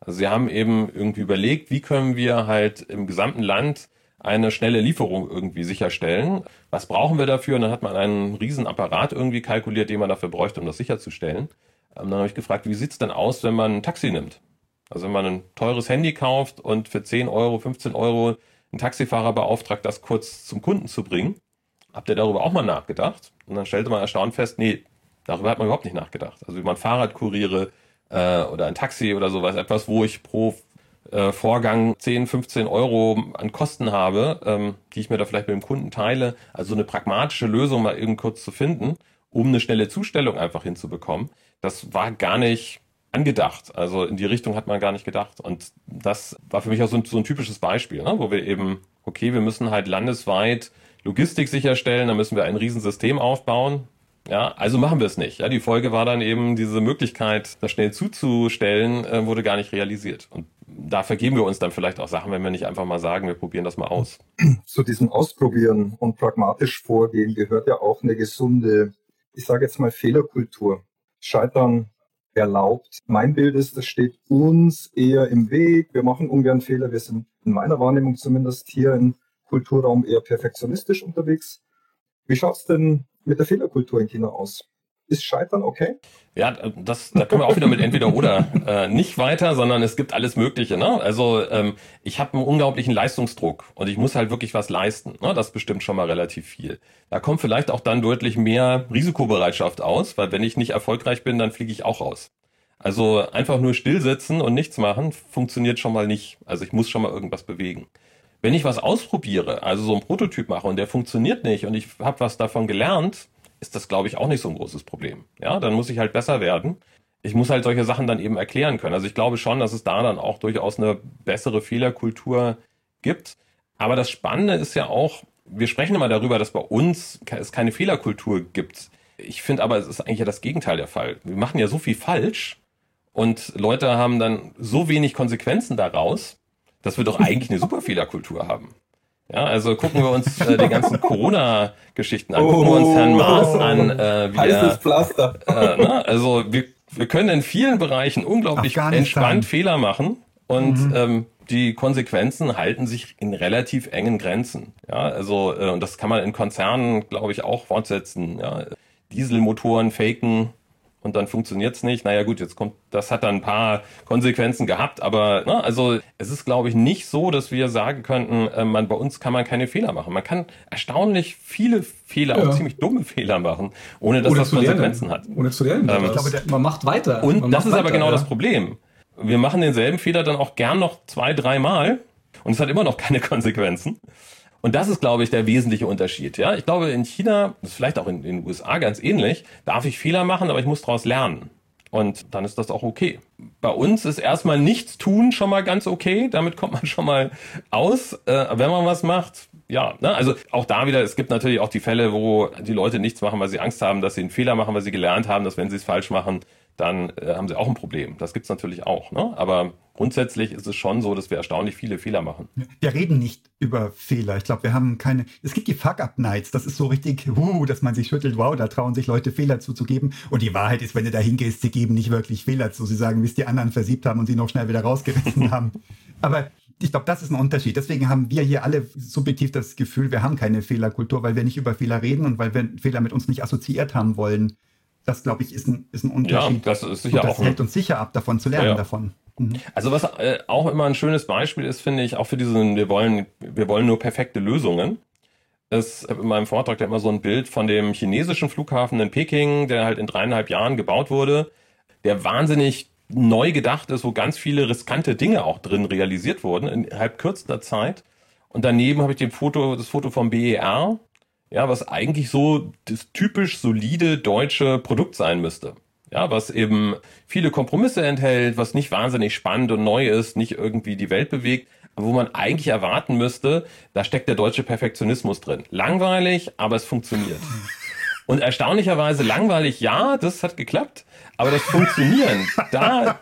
Also sie haben eben irgendwie überlegt, wie können wir halt im gesamten Land eine schnelle Lieferung irgendwie sicherstellen. Was brauchen wir dafür? Und dann hat man einen riesen Apparat irgendwie kalkuliert, den man dafür bräuchte, um das sicherzustellen. Und ähm, dann habe ich gefragt, wie sieht's denn aus, wenn man ein Taxi nimmt? Also wenn man ein teures Handy kauft und für 10 Euro, 15 Euro einen Taxifahrer beauftragt, das kurz zum Kunden zu bringen. Habt ihr darüber auch mal nachgedacht? Und dann stellte man erstaunt fest, nee, darüber hat man überhaupt nicht nachgedacht. Also wie man Fahrradkuriere äh, oder ein Taxi oder sowas, etwas, wo ich pro äh, Vorgang 10, 15 Euro an Kosten habe, ähm, die ich mir da vielleicht mit dem Kunden teile. Also eine pragmatische Lösung mal eben kurz zu finden, um eine schnelle Zustellung einfach hinzubekommen. Das war gar nicht angedacht. Also in die Richtung hat man gar nicht gedacht. Und das war für mich auch so ein, so ein typisches Beispiel, ne? wo wir eben, okay, wir müssen halt landesweit Logistik sicherstellen, da müssen wir ein Riesensystem aufbauen. Ja, also machen wir es nicht. Ja, die Folge war dann eben diese Möglichkeit, das schnell zuzustellen, äh, wurde gar nicht realisiert. Und da vergeben wir uns dann vielleicht auch Sachen, wenn wir nicht einfach mal sagen, wir probieren das mal aus. *clears throat* Zu diesem Ausprobieren und pragmatisch vorgehen gehört ja auch eine gesunde, ich sage jetzt mal Fehlerkultur. Scheitern erlaubt. Mein Bild ist, das steht uns eher im Weg. Wir machen ungern Fehler. Wir sind in meiner Wahrnehmung zumindest hier im Kulturraum eher perfektionistisch unterwegs. Wie schaut es denn mit der Fehlerkultur in China aus? Ist Scheitern okay? Ja, das, da können wir auch wieder mit entweder oder äh, nicht weiter, sondern es gibt alles Mögliche. Ne? Also ähm, ich habe einen unglaublichen Leistungsdruck und ich muss halt wirklich was leisten. Ne? Das bestimmt schon mal relativ viel. Da kommt vielleicht auch dann deutlich mehr Risikobereitschaft aus, weil wenn ich nicht erfolgreich bin, dann fliege ich auch raus. Also einfach nur stillsitzen und nichts machen funktioniert schon mal nicht. Also ich muss schon mal irgendwas bewegen. Wenn ich was ausprobiere, also so ein Prototyp mache und der funktioniert nicht und ich habe was davon gelernt, ist das, glaube ich, auch nicht so ein großes Problem. Ja, dann muss ich halt besser werden. Ich muss halt solche Sachen dann eben erklären können. Also ich glaube schon, dass es da dann auch durchaus eine bessere Fehlerkultur gibt. Aber das Spannende ist ja auch, wir sprechen immer darüber, dass bei uns es keine Fehlerkultur gibt. Ich finde aber, es ist eigentlich ja das Gegenteil der Fall. Wir machen ja so viel falsch und Leute haben dann so wenig Konsequenzen daraus, dass wir doch eigentlich eine super Fehlerkultur haben. Ja, also gucken wir uns äh, die ganzen *laughs* Corona-Geschichten an, gucken wir uns Herrn Maas an, äh, wie Heißes Pflaster. Äh, ne? Also wir, wir können in vielen Bereichen unglaublich entspannt Fehler machen und mhm. ähm, die Konsequenzen halten sich in relativ engen Grenzen. Ja, also äh, und das kann man in Konzernen, glaube ich, auch fortsetzen. Ja. Dieselmotoren faken und dann funktioniert's nicht. Naja gut, jetzt kommt, das hat dann ein paar Konsequenzen gehabt, aber ne, also es ist, glaube ich, nicht so, dass wir sagen könnten, äh, man bei uns kann man keine Fehler machen. Man kann erstaunlich viele Fehler, ja. auch ziemlich dumme Fehler machen, ohne dass ohne das Konsequenzen lernen. hat. Ohne zu lernen. Ähm, ich glaube, man macht weiter. Und man das ist weiter, aber genau ja. das Problem. Wir machen denselben Fehler dann auch gern noch zwei, dreimal und es hat immer noch keine *laughs* Konsequenzen. Und das ist, glaube ich, der wesentliche Unterschied. Ja, ich glaube, in China, das ist vielleicht auch in, in den USA ganz ähnlich, darf ich Fehler machen, aber ich muss daraus lernen. Und dann ist das auch okay. Bei uns ist erstmal nichts tun schon mal ganz okay. Damit kommt man *laughs* schon mal aus. Äh, wenn man was macht, ja, ne? also auch da wieder, es gibt natürlich auch die Fälle, wo die Leute nichts machen, weil sie Angst haben, dass sie einen Fehler machen, weil sie gelernt haben, dass wenn sie es falsch machen, dann äh, haben sie auch ein Problem. Das gibt's natürlich auch. Ne? Aber grundsätzlich ist es schon so, dass wir erstaunlich viele Fehler machen. Wir reden nicht über Fehler. Ich glaube, wir haben keine. Es gibt die Fuck-Up-Nights. Das ist so richtig, uh, dass man sich schüttelt. Wow, da trauen sich Leute Fehler zuzugeben. Und die Wahrheit ist, wenn du da hingehst, sie geben nicht wirklich Fehler zu. Sie sagen, bis die anderen versiebt haben und sie noch schnell wieder rausgerissen haben. *laughs* Aber ich glaube, das ist ein Unterschied. Deswegen haben wir hier alle subjektiv das Gefühl, wir haben keine Fehlerkultur, weil wir nicht über Fehler reden und weil wir Fehler mit uns nicht assoziiert haben wollen. Das, glaube ich, ist ein, ist ein Unterschied. Ja, das ist sicher und das auch. hält uns sicher ab, davon zu lernen ja. davon. Mhm. Also was äh, auch immer ein schönes Beispiel ist, finde ich, auch für diesen, wir wollen, wir wollen nur perfekte Lösungen. Es in meinem Vortrag da immer so ein Bild von dem chinesischen Flughafen in Peking, der halt in dreieinhalb Jahren gebaut wurde, der wahnsinnig neu gedacht ist, wo ganz viele riskante Dinge auch drin realisiert wurden innerhalb kürzester Zeit. Und daneben habe ich den Foto, das Foto vom BER, ja, was eigentlich so das typisch solide deutsche Produkt sein müsste. Ja, was eben viele Kompromisse enthält, was nicht wahnsinnig spannend und neu ist, nicht irgendwie die Welt bewegt, aber wo man eigentlich erwarten müsste, da steckt der deutsche Perfektionismus drin. Langweilig, aber es funktioniert. Und erstaunlicherweise langweilig, ja, das hat geklappt, aber das Funktionieren, da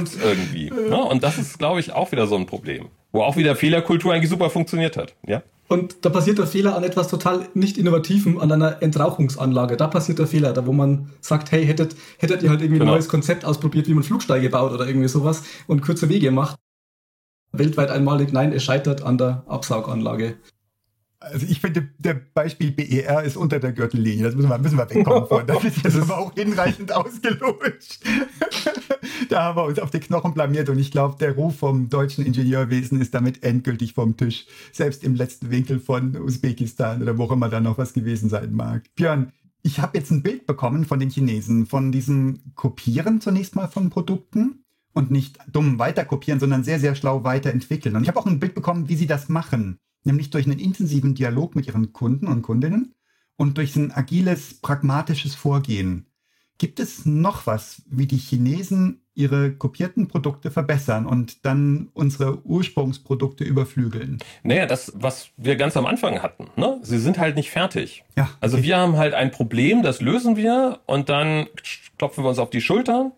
es irgendwie. Ne? Und das ist, glaube ich, auch wieder so ein Problem. Wo auch wieder Fehlerkultur eigentlich super funktioniert hat. Ja? Und da passiert der Fehler an etwas total nicht Innovativem, an einer Entrauchungsanlage. Da passiert der Fehler, da wo man sagt, hey, hättet, hättet ihr halt irgendwie genau. ein neues Konzept ausprobiert, wie man Flugsteige baut oder irgendwie sowas und kurze Wege macht. Weltweit einmalig, nein, es scheitert an der Absauganlage. Also ich finde, der Beispiel BER ist unter der Gürtellinie. Das müssen wir, müssen wir wegkommen von. *laughs* Das ist, ist aber auch hinreichend ausgelutscht. *laughs* da haben wir uns auf die Knochen blamiert und ich glaube, der Ruf vom deutschen Ingenieurwesen ist damit endgültig vom Tisch. Selbst im letzten Winkel von Usbekistan oder wo auch immer da noch was gewesen sein mag. Björn, ich habe jetzt ein Bild bekommen von den Chinesen, von diesem Kopieren zunächst mal von Produkten und nicht dumm weiterkopieren, sondern sehr, sehr schlau weiterentwickeln. Und ich habe auch ein Bild bekommen, wie sie das machen nämlich durch einen intensiven Dialog mit ihren Kunden und Kundinnen und durch ein agiles, pragmatisches Vorgehen. Gibt es noch was, wie die Chinesen ihre kopierten Produkte verbessern und dann unsere Ursprungsprodukte überflügeln? Naja, das, was wir ganz am Anfang hatten. Ne? Sie sind halt nicht fertig. Ja, also okay. wir haben halt ein Problem, das lösen wir und dann klopfen wir uns auf die Schultern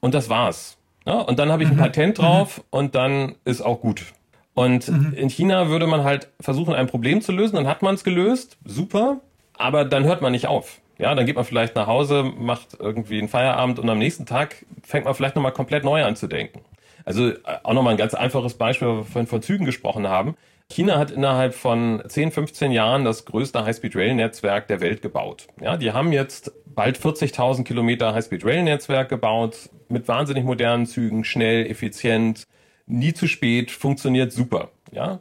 und das war's. Ja? Und dann habe ich ein mhm. Patent drauf mhm. und dann ist auch gut. Und mhm. in China würde man halt versuchen, ein Problem zu lösen, dann hat man es gelöst, super, aber dann hört man nicht auf. Ja, dann geht man vielleicht nach Hause, macht irgendwie einen Feierabend und am nächsten Tag fängt man vielleicht nochmal komplett neu an zu denken. Also äh, auch nochmal ein ganz einfaches Beispiel, weil wir vorhin von Zügen gesprochen haben. China hat innerhalb von 10, 15 Jahren das größte High-Speed-Rail-Netzwerk der Welt gebaut. Ja, die haben jetzt bald 40.000 Kilometer High-Speed-Rail-Netzwerk gebaut, mit wahnsinnig modernen Zügen, schnell, effizient, nie zu spät, funktioniert super. Ja,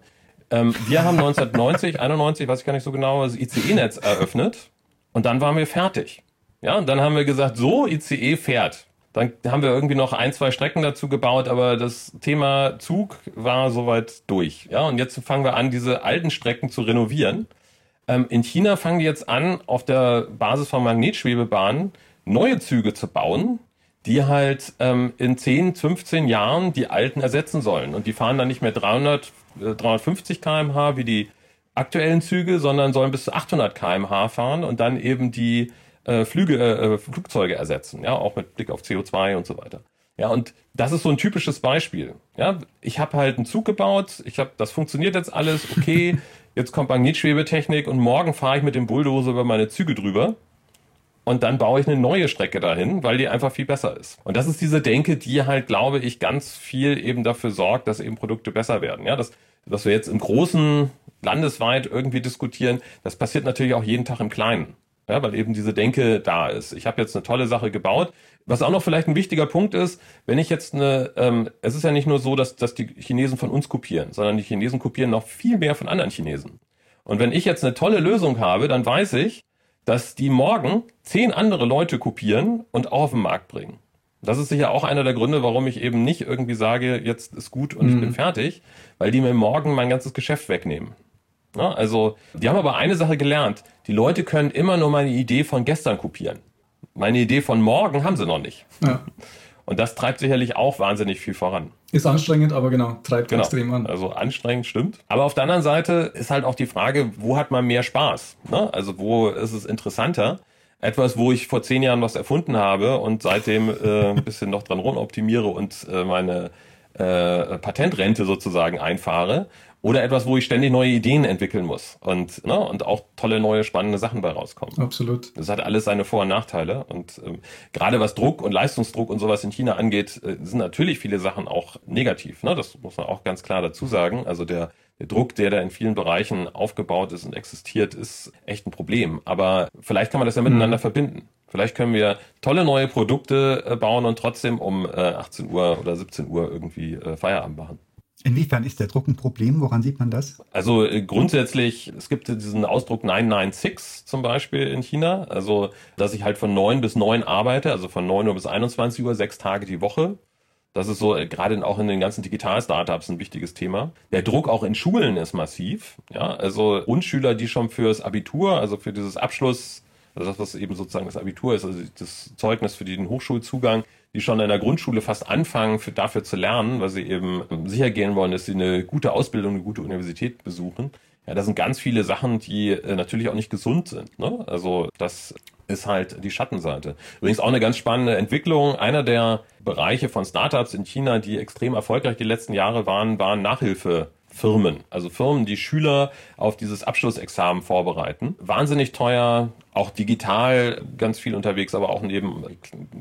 ähm, wir haben 1990, 91, *laughs* weiß ich gar nicht so genau, das ICE-Netz eröffnet und dann waren wir fertig. Ja, und dann haben wir gesagt, so ICE fährt. Dann haben wir irgendwie noch ein, zwei Strecken dazu gebaut, aber das Thema Zug war soweit durch. Ja, und jetzt fangen wir an, diese alten Strecken zu renovieren. Ähm, in China fangen die jetzt an, auf der Basis von Magnetschwebebahnen neue Züge zu bauen, die halt ähm, in 10, 15 Jahren die alten ersetzen sollen. Und die fahren dann nicht mehr 300, äh, 350 kmh wie die aktuellen Züge, sondern sollen bis zu 800 kmh fahren und dann eben die äh, Flüge, äh, Flugzeuge ersetzen, ja, auch mit Blick auf CO2 und so weiter. Ja, und das ist so ein typisches Beispiel. Ja, ich habe halt einen Zug gebaut, ich habe, das funktioniert jetzt alles, okay, *laughs* jetzt kommt Magnetschwebetechnik und morgen fahre ich mit dem Bulldozer über meine Züge drüber und dann baue ich eine neue Strecke dahin, weil die einfach viel besser ist. Und das ist diese Denke, die halt, glaube ich, ganz viel eben dafür sorgt, dass eben Produkte besser werden. Ja, das, was wir jetzt im Großen landesweit irgendwie diskutieren, das passiert natürlich auch jeden Tag im Kleinen. Ja, weil eben diese Denke da ist. Ich habe jetzt eine tolle Sache gebaut. Was auch noch vielleicht ein wichtiger Punkt ist, wenn ich jetzt eine, ähm, es ist ja nicht nur so, dass, dass die Chinesen von uns kopieren, sondern die Chinesen kopieren noch viel mehr von anderen Chinesen. Und wenn ich jetzt eine tolle Lösung habe, dann weiß ich, dass die morgen zehn andere Leute kopieren und auch auf den Markt bringen. Das ist sicher auch einer der Gründe, warum ich eben nicht irgendwie sage, jetzt ist gut und mhm. ich bin fertig, weil die mir morgen mein ganzes Geschäft wegnehmen. Ja, also, die haben aber eine Sache gelernt. Die Leute können immer nur meine Idee von gestern kopieren. Meine Idee von morgen haben sie noch nicht. Ja. Und das treibt sicherlich auch wahnsinnig viel voran. Ist anstrengend, aber genau, treibt genau. extrem an. Also anstrengend stimmt. Aber auf der anderen Seite ist halt auch die Frage, wo hat man mehr Spaß? Ne? Also wo ist es interessanter? Etwas, wo ich vor zehn Jahren was erfunden habe und seitdem äh, ein bisschen noch dran rumoptimiere und äh, meine äh, Patentrente sozusagen einfahre oder etwas, wo ich ständig neue Ideen entwickeln muss und, ne, und auch tolle neue spannende Sachen bei rauskommen. Absolut. Das hat alles seine Vor- und Nachteile. Und ähm, gerade was Druck und Leistungsdruck und sowas in China angeht, äh, sind natürlich viele Sachen auch negativ. Ne? Das muss man auch ganz klar dazu sagen. Also der, der Druck, der da in vielen Bereichen aufgebaut ist und existiert, ist echt ein Problem. Aber vielleicht kann man das ja miteinander mhm. verbinden. Vielleicht können wir tolle neue Produkte äh, bauen und trotzdem um äh, 18 Uhr oder 17 Uhr irgendwie äh, Feierabend machen. Inwiefern ist der Druck ein Problem? Woran sieht man das? Also äh, grundsätzlich, es gibt diesen Ausdruck 996 zum Beispiel in China. Also, dass ich halt von 9 bis 9 arbeite, also von 9 Uhr bis 21 Uhr, sechs Tage die Woche. Das ist so äh, gerade auch in den ganzen Digital-Startups ein wichtiges Thema. Der Druck auch in Schulen ist massiv. Ja, also Grundschüler, die schon fürs Abitur, also für dieses Abschluss, also das, was eben sozusagen das Abitur ist, also das Zeugnis für den Hochschulzugang, die schon in der Grundschule fast anfangen, für, dafür zu lernen, weil sie eben sicher gehen wollen, dass sie eine gute Ausbildung, eine gute Universität besuchen. Ja, da sind ganz viele Sachen, die äh, natürlich auch nicht gesund sind. Ne? Also das ist halt die Schattenseite. Übrigens auch eine ganz spannende Entwicklung. Einer der Bereiche von Startups in China, die extrem erfolgreich die letzten Jahre waren, waren Nachhilfe. Firmen, also Firmen, die Schüler auf dieses Abschlussexamen vorbereiten. Wahnsinnig teuer, auch digital ganz viel unterwegs, aber auch neben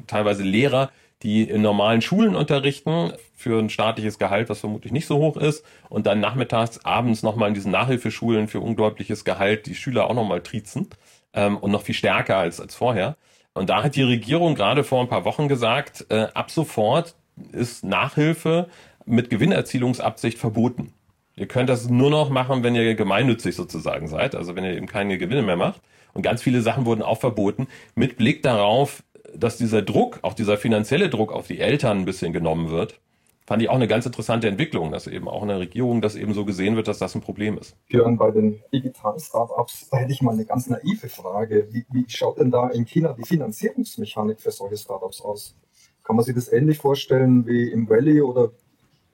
teilweise Lehrer, die in normalen Schulen unterrichten für ein staatliches Gehalt, was vermutlich nicht so hoch ist, und dann nachmittags, abends nochmal in diesen Nachhilfeschulen für unglaubliches Gehalt die Schüler auch nochmal triezen ähm, und noch viel stärker als, als vorher. Und da hat die Regierung gerade vor ein paar Wochen gesagt, äh, ab sofort ist Nachhilfe mit Gewinnerzielungsabsicht verboten. Ihr könnt das nur noch machen, wenn ihr gemeinnützig sozusagen seid, also wenn ihr eben keine Gewinne mehr macht. Und ganz viele Sachen wurden auch verboten, mit Blick darauf, dass dieser Druck, auch dieser finanzielle Druck auf die Eltern ein bisschen genommen wird. Fand ich auch eine ganz interessante Entwicklung, dass eben auch in der Regierung das eben so gesehen wird, dass das ein Problem ist. Björn, bei den digitalen Startups, da hätte ich mal eine ganz naive Frage. Wie, wie schaut denn da in China die Finanzierungsmechanik für solche Startups aus? Kann man sich das ähnlich vorstellen wie im Valley oder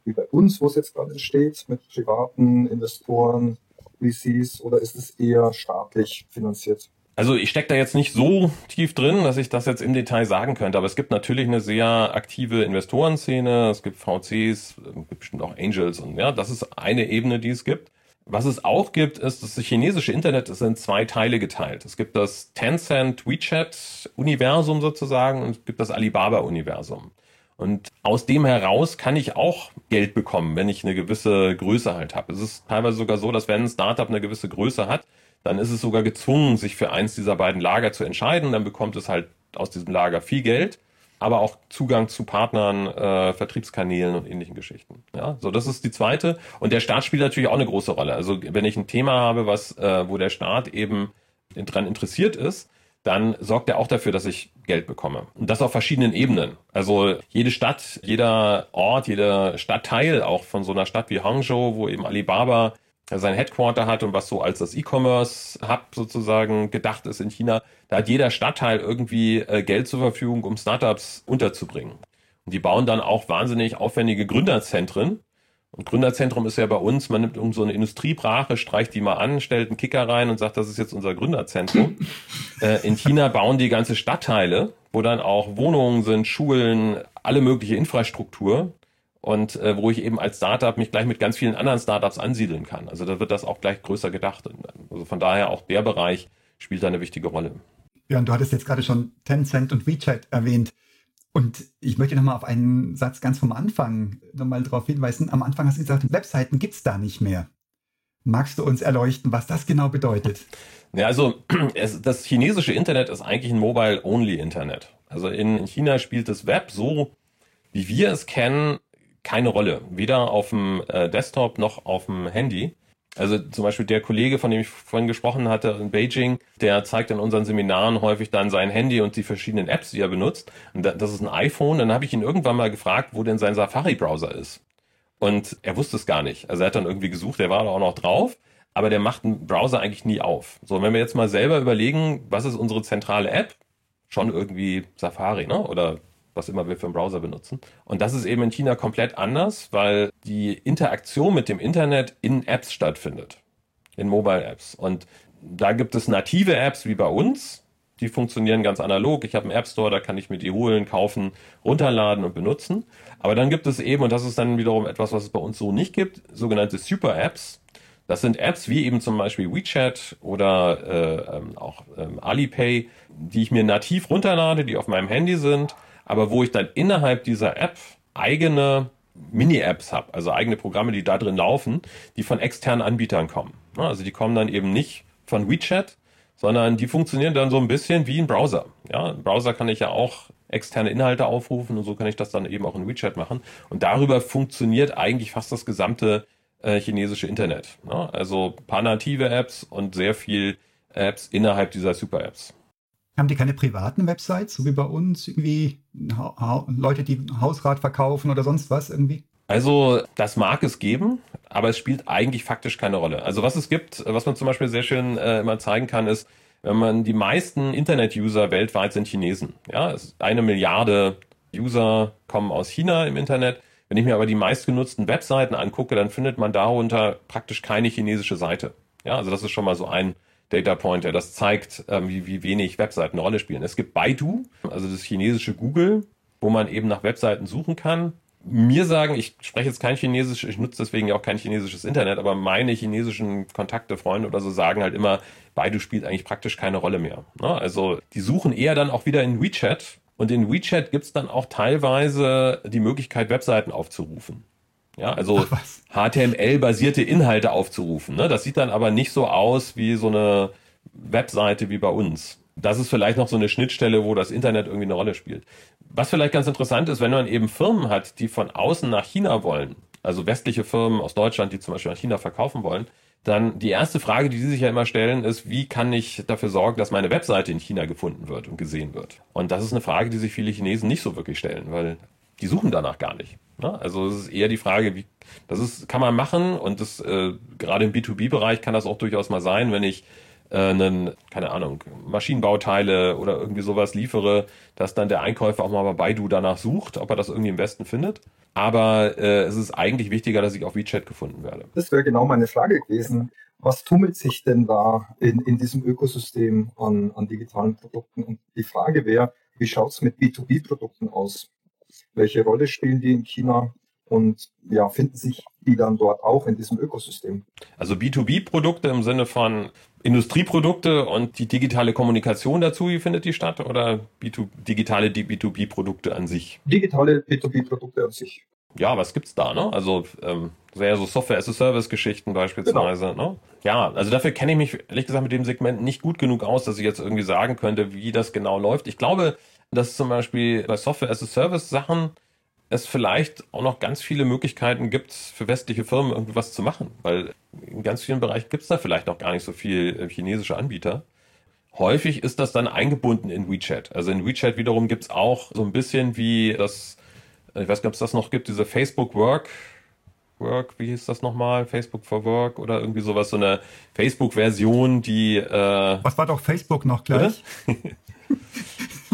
wie bei uns, wo es jetzt gerade steht, mit privaten Investoren, VCs, oder ist es eher staatlich finanziert? Also ich stecke da jetzt nicht so tief drin, dass ich das jetzt im Detail sagen könnte, aber es gibt natürlich eine sehr aktive Investorenszene, es gibt VCs, es gibt bestimmt auch Angels und ja, das ist eine Ebene, die es gibt. Was es auch gibt, ist, das chinesische Internet ist in zwei Teile geteilt. Es gibt das Tencent WeChat Universum sozusagen und es gibt das Alibaba Universum. Und aus dem heraus kann ich auch Geld bekommen, wenn ich eine gewisse Größe halt habe. Es ist teilweise sogar so, dass wenn ein Startup eine gewisse Größe hat, dann ist es sogar gezwungen, sich für eins dieser beiden Lager zu entscheiden. Dann bekommt es halt aus diesem Lager viel Geld, aber auch Zugang zu Partnern, äh, Vertriebskanälen und ähnlichen Geschichten. Ja, so das ist die zweite. Und der Staat spielt natürlich auch eine große Rolle. Also wenn ich ein Thema habe, was, äh, wo der Staat eben dran interessiert ist, dann sorgt er auch dafür, dass ich Geld bekomme. Und das auf verschiedenen Ebenen. Also jede Stadt, jeder Ort, jeder Stadtteil auch von so einer Stadt wie Hangzhou, wo eben Alibaba sein Headquarter hat und was so als das E-Commerce-Hub sozusagen gedacht ist in China, da hat jeder Stadtteil irgendwie äh, Geld zur Verfügung, um Startups unterzubringen. Und die bauen dann auch wahnsinnig aufwendige Gründerzentren, und Gründerzentrum ist ja bei uns, man nimmt irgend so eine Industriebrache, streicht die mal an, stellt einen Kicker rein und sagt, das ist jetzt unser Gründerzentrum. *laughs* äh, in China bauen die ganze Stadtteile, wo dann auch Wohnungen sind, Schulen, alle mögliche Infrastruktur und äh, wo ich eben als Startup mich gleich mit ganz vielen anderen Startups ansiedeln kann. Also da wird das auch gleich größer gedacht. Also von daher auch der Bereich spielt da eine wichtige Rolle. Ja, und du hattest jetzt gerade schon Tencent und WeChat erwähnt. Und ich möchte nochmal auf einen Satz ganz vom Anfang nochmal darauf hinweisen. Am Anfang hast du gesagt, Webseiten gibt es da nicht mehr. Magst du uns erleuchten, was das genau bedeutet? *laughs* Ja, also *clears throat* es, das chinesische Internet ist eigentlich ein Mobile-Only-Internet. Also in China spielt das Web so, wie wir es kennen, keine Rolle. Weder auf dem äh, Desktop noch auf dem Handy. Also zum Beispiel der Kollege, von dem ich vorhin gesprochen hatte in Beijing, der zeigt in unseren Seminaren häufig dann sein Handy und die verschiedenen Apps, die er benutzt. Und das ist ein iPhone. Dann habe ich ihn irgendwann mal gefragt, wo denn sein Safari-Browser ist. Und er wusste es gar nicht. Also er hat dann irgendwie gesucht, der war da auch noch drauf, aber der macht einen Browser eigentlich nie auf. So, wenn wir jetzt mal selber überlegen, was ist unsere zentrale App? Schon irgendwie Safari, ne? Oder was immer wir für einen Browser benutzen. Und das ist eben in China komplett anders, weil die Interaktion mit dem Internet in Apps stattfindet. In Mobile Apps. Und da gibt es native Apps wie bei uns. Die funktionieren ganz analog. Ich habe einen App Store, da kann ich mir die holen, kaufen, runterladen und benutzen. Aber dann gibt es eben, und das ist dann wiederum etwas, was es bei uns so nicht gibt, sogenannte Super Apps. Das sind Apps wie eben zum Beispiel WeChat oder äh, ähm, auch ähm, Alipay, die ich mir nativ runterlade, die auf meinem Handy sind aber wo ich dann innerhalb dieser App eigene Mini-Apps habe, also eigene Programme, die da drin laufen, die von externen Anbietern kommen. Also die kommen dann eben nicht von WeChat, sondern die funktionieren dann so ein bisschen wie ein Browser. Ja, im Browser kann ich ja auch externe Inhalte aufrufen und so kann ich das dann eben auch in WeChat machen. Und darüber funktioniert eigentlich fast das gesamte äh, chinesische Internet. Ja, also paar native Apps und sehr viel Apps innerhalb dieser Super-Apps. Haben die keine privaten Websites, so wie bei uns, irgendwie Leute, die Hausrat verkaufen oder sonst was irgendwie? Also, das mag es geben, aber es spielt eigentlich faktisch keine Rolle. Also, was es gibt, was man zum Beispiel sehr schön äh, immer zeigen kann, ist, wenn man die meisten Internet-User weltweit sind Chinesen. Ja, eine Milliarde User kommen aus China im Internet. Wenn ich mir aber die meistgenutzten Webseiten angucke, dann findet man darunter praktisch keine chinesische Seite. Ja, also das ist schon mal so ein Data Point, der das zeigt, ähm, wie, wie wenig Webseiten eine Rolle spielen. Es gibt Baidu, also das chinesische Google, wo man eben nach Webseiten suchen kann. Mir sagen, ich spreche jetzt kein Chinesisch, ich nutze deswegen auch kein chinesisches Internet, aber meine chinesischen Kontakte, Freunde oder so sagen halt immer, Baidu spielt eigentlich praktisch keine Rolle mehr. Ne? Also die suchen eher dann auch wieder in WeChat und in WeChat gibt's dann auch teilweise die Möglichkeit, Webseiten aufzurufen. Ja, also HTML-basierte Inhalte aufzurufen. Ne? Das sieht dann aber nicht so aus wie so eine Webseite wie bei uns. Das ist vielleicht noch so eine Schnittstelle, wo das Internet irgendwie eine Rolle spielt. Was vielleicht ganz interessant ist, wenn man eben Firmen hat, die von außen nach China wollen, also westliche Firmen aus Deutschland, die zum Beispiel nach China verkaufen wollen, dann die erste Frage, die sie sich ja immer stellen, ist, wie kann ich dafür sorgen, dass meine Webseite in China gefunden wird und gesehen wird? Und das ist eine Frage, die sich viele Chinesen nicht so wirklich stellen, weil die suchen danach gar nicht. Ne? Also es ist eher die Frage, wie das ist, kann man machen und das äh, gerade im B2B-Bereich kann das auch durchaus mal sein, wenn ich äh, einen, keine Ahnung, Maschinenbauteile oder irgendwie sowas liefere, dass dann der Einkäufer auch mal bei Baidu danach sucht, ob er das irgendwie im Westen findet. Aber äh, es ist eigentlich wichtiger, dass ich auf WeChat gefunden werde. Das wäre genau meine Frage gewesen. Was tummelt sich denn da in, in diesem Ökosystem an, an digitalen Produkten? Und die Frage wäre, wie schaut es mit B2B-Produkten aus? Welche Rolle spielen die in China und ja, finden sich die dann dort auch in diesem Ökosystem? Also B2B-Produkte im Sinne von Industrieprodukte und die digitale Kommunikation dazu, wie findet die statt? Oder B2, digitale B2B-Produkte an sich? Digitale B2B-Produkte an sich. Ja, was gibt's da, ne? Also ähm, sehr so Software-as-a-Service-Geschichten beispielsweise, genau. ne? Ja, also dafür kenne ich mich ehrlich gesagt mit dem Segment nicht gut genug aus, dass ich jetzt irgendwie sagen könnte, wie das genau läuft. Ich glaube, dass zum Beispiel bei Software-as-a-Service-Sachen es vielleicht auch noch ganz viele Möglichkeiten gibt, für westliche Firmen irgendwie was zu machen, weil in ganz vielen Bereichen gibt es da vielleicht noch gar nicht so viel äh, chinesische Anbieter. Häufig ist das dann eingebunden in WeChat. Also in WeChat wiederum gibt es auch so ein bisschen wie das, äh, ich weiß nicht, ob es das noch gibt, diese Facebook Work, Work, wie hieß das nochmal? Facebook for Work oder irgendwie sowas, so eine Facebook-Version, die. Äh, Was war doch Facebook noch gleich? *laughs*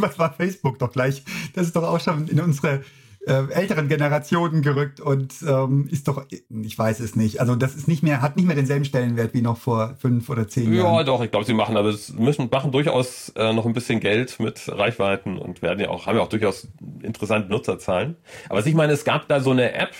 was war Facebook doch gleich? Das ist doch auch schon in unsere äh, älteren Generationen gerückt und ähm, ist doch, ich weiß es nicht. Also das ist nicht mehr, hat nicht mehr denselben Stellenwert wie noch vor fünf oder zehn ja, Jahren. Ja, doch, ich glaube, sie machen, aber es müssen, machen durchaus äh, noch ein bisschen Geld mit Reichweiten und werden ja auch, haben ja auch durchaus interessante Nutzerzahlen. Aber was ich meine, es gab da so eine App,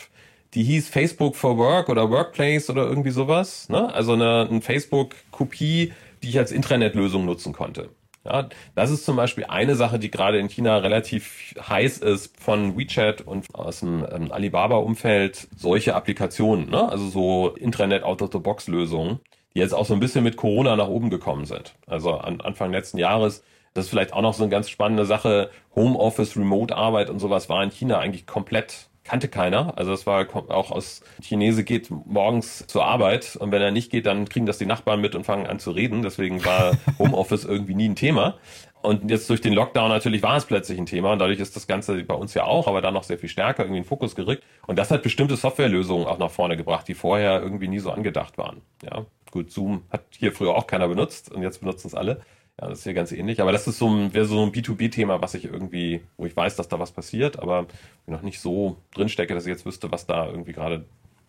die hieß Facebook for Work oder Workplace oder irgendwie sowas. Ne? Also eine, eine Facebook-Kopie, die ich als Intranet-Lösung nutzen konnte. Ja, das ist zum Beispiel eine Sache, die gerade in China relativ heiß ist von WeChat und aus dem ähm, Alibaba-Umfeld. Solche Applikationen, ne? also so Intranet-Out-of-the-Box-Lösungen, die jetzt auch so ein bisschen mit Corona nach oben gekommen sind. Also an Anfang letzten Jahres. Das ist vielleicht auch noch so eine ganz spannende Sache. Homeoffice, Remote-Arbeit und sowas war in China eigentlich komplett kannte keiner. Also das war auch aus Chinese geht morgens zur Arbeit und wenn er nicht geht, dann kriegen das die Nachbarn mit und fangen an zu reden. Deswegen war *laughs* Homeoffice irgendwie nie ein Thema. Und jetzt durch den Lockdown natürlich war es plötzlich ein Thema und dadurch ist das Ganze bei uns ja auch, aber dann noch sehr viel stärker irgendwie in den Fokus gerückt. Und das hat bestimmte Softwarelösungen auch nach vorne gebracht, die vorher irgendwie nie so angedacht waren. Ja, gut, Zoom hat hier früher auch keiner benutzt und jetzt benutzen es alle. Ja, das ist hier ganz ähnlich. Aber das ist so ein, wäre so ein B2B-Thema, was ich irgendwie, wo ich weiß, dass da was passiert, aber noch nicht so drinstecke, dass ich jetzt wüsste, was da irgendwie gerade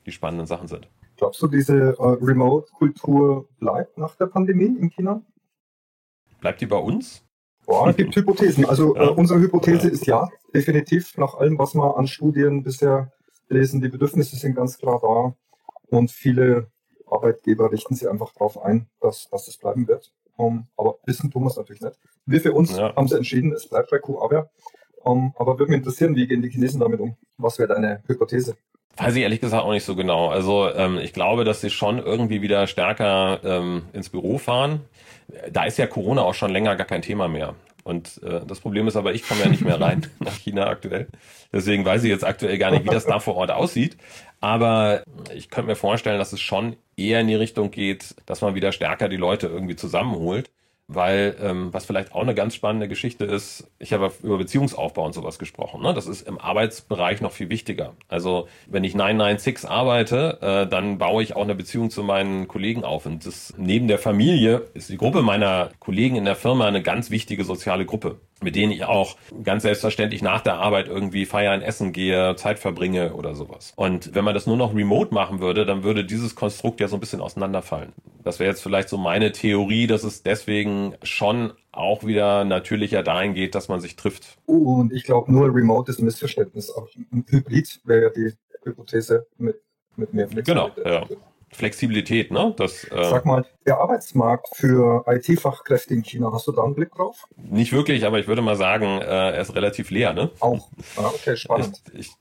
die spannenden Sachen sind. Glaubst du, diese äh, Remote-Kultur bleibt nach der Pandemie in China? Bleibt die bei uns? Boah, es gibt *laughs* Hypothesen. Also ja. äh, unsere Hypothese ja. ist ja, definitiv. Nach allem, was wir an Studien bisher lesen, die Bedürfnisse sind ganz klar da. Und viele Arbeitgeber richten sich einfach darauf ein, dass, dass es bleiben wird. Um, aber wissen tun wir es natürlich nicht. Wir für uns ja. haben sie entschieden, es bleibt bei QAWare. Um, aber würde mich interessieren, wie gehen die Chinesen damit um? Was wäre deine Hypothese? Weiß ich ehrlich gesagt auch nicht so genau. Also ähm, ich glaube, dass sie schon irgendwie wieder stärker ähm, ins Büro fahren. Da ist ja Corona auch schon länger gar kein Thema mehr. Und äh, das Problem ist aber, ich komme ja nicht mehr rein *laughs* nach China aktuell. Deswegen weiß ich jetzt aktuell gar nicht, wie das da vor Ort aussieht. Aber ich könnte mir vorstellen, dass es schon eher in die Richtung geht, dass man wieder stärker die Leute irgendwie zusammenholt weil ähm, was vielleicht auch eine ganz spannende Geschichte ist, ich habe über Beziehungsaufbau und sowas gesprochen. Ne? Das ist im Arbeitsbereich noch viel wichtiger. Also wenn ich 996 arbeite, äh, dann baue ich auch eine Beziehung zu meinen Kollegen auf. Und das neben der Familie ist die Gruppe meiner Kollegen in der Firma eine ganz wichtige soziale Gruppe mit denen ich auch ganz selbstverständlich nach der Arbeit irgendwie feiern, essen gehe, Zeit verbringe oder sowas. Und wenn man das nur noch remote machen würde, dann würde dieses Konstrukt ja so ein bisschen auseinanderfallen. Das wäre jetzt vielleicht so meine Theorie, dass es deswegen schon auch wieder natürlicher dahin geht, dass man sich trifft. Und ich glaube, nur remote ist ein Missverständnis. Auch ein Hybrid wäre ja die Hypothese mit, mit mehr Flexibilität. Genau, ja. Flexibilität, ne? Das, äh, Sag mal, der Arbeitsmarkt für IT-Fachkräfte in China, hast du da einen Blick drauf? Nicht wirklich, aber ich würde mal sagen, äh, er ist relativ leer, ne? Auch. Ah, okay, spannend. Ich, ich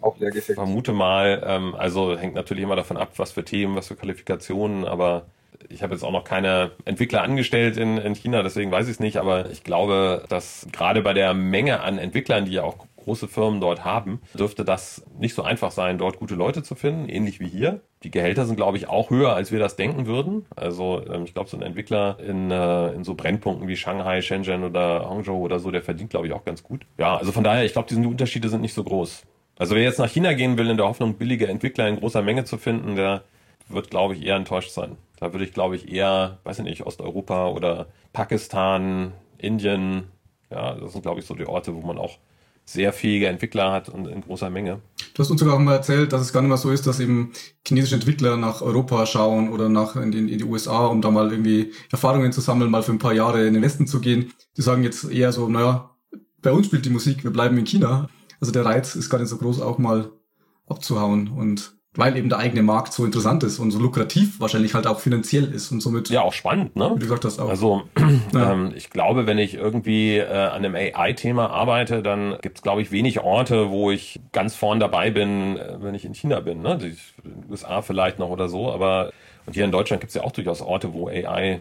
auch leer gefegt. vermute mal, ähm, also hängt natürlich immer davon ab, was für Themen, was für Qualifikationen, aber ich habe jetzt auch noch keine Entwickler angestellt in, in China, deswegen weiß ich es nicht, aber ich glaube, dass gerade bei der Menge an Entwicklern, die ja auch große Firmen dort haben, dürfte das nicht so einfach sein, dort gute Leute zu finden, ähnlich wie hier. Die Gehälter sind, glaube ich, auch höher, als wir das denken würden. Also ähm, ich glaube, so ein Entwickler in, äh, in so Brennpunkten wie Shanghai, Shenzhen oder Hangzhou oder so, der verdient, glaube ich, auch ganz gut. Ja, also von daher, ich glaube, diese Unterschiede sind nicht so groß. Also wer jetzt nach China gehen will, in der Hoffnung, billige Entwickler in großer Menge zu finden, der wird, glaube ich, eher enttäuscht sein. Da würde ich, glaube ich, eher, weiß ich nicht, Osteuropa oder Pakistan, Indien, ja, das sind, glaube ich, so die Orte, wo man auch sehr fähige Entwickler hat und in großer Menge. Du hast uns sogar auch mal erzählt, dass es gar nicht mehr so ist, dass eben chinesische Entwickler nach Europa schauen oder nach in die, in die USA, um da mal irgendwie Erfahrungen zu sammeln, mal für ein paar Jahre in den Westen zu gehen. Die sagen jetzt eher so, naja, bei uns spielt die Musik, wir bleiben in China. Also der Reiz ist gar nicht so groß, auch mal abzuhauen und weil eben der eigene Markt so interessant ist und so lukrativ wahrscheinlich halt auch finanziell ist und somit. Ja, auch spannend, ne? Wie du gesagt hast, auch. Also, *clears throat* ja. ähm, ich glaube, wenn ich irgendwie äh, an einem AI-Thema arbeite, dann gibt es, glaube ich, wenig Orte, wo ich ganz vorn dabei bin, äh, wenn ich in China bin, ne? Die USA vielleicht noch oder so, aber und hier in Deutschland gibt es ja auch durchaus Orte, wo AI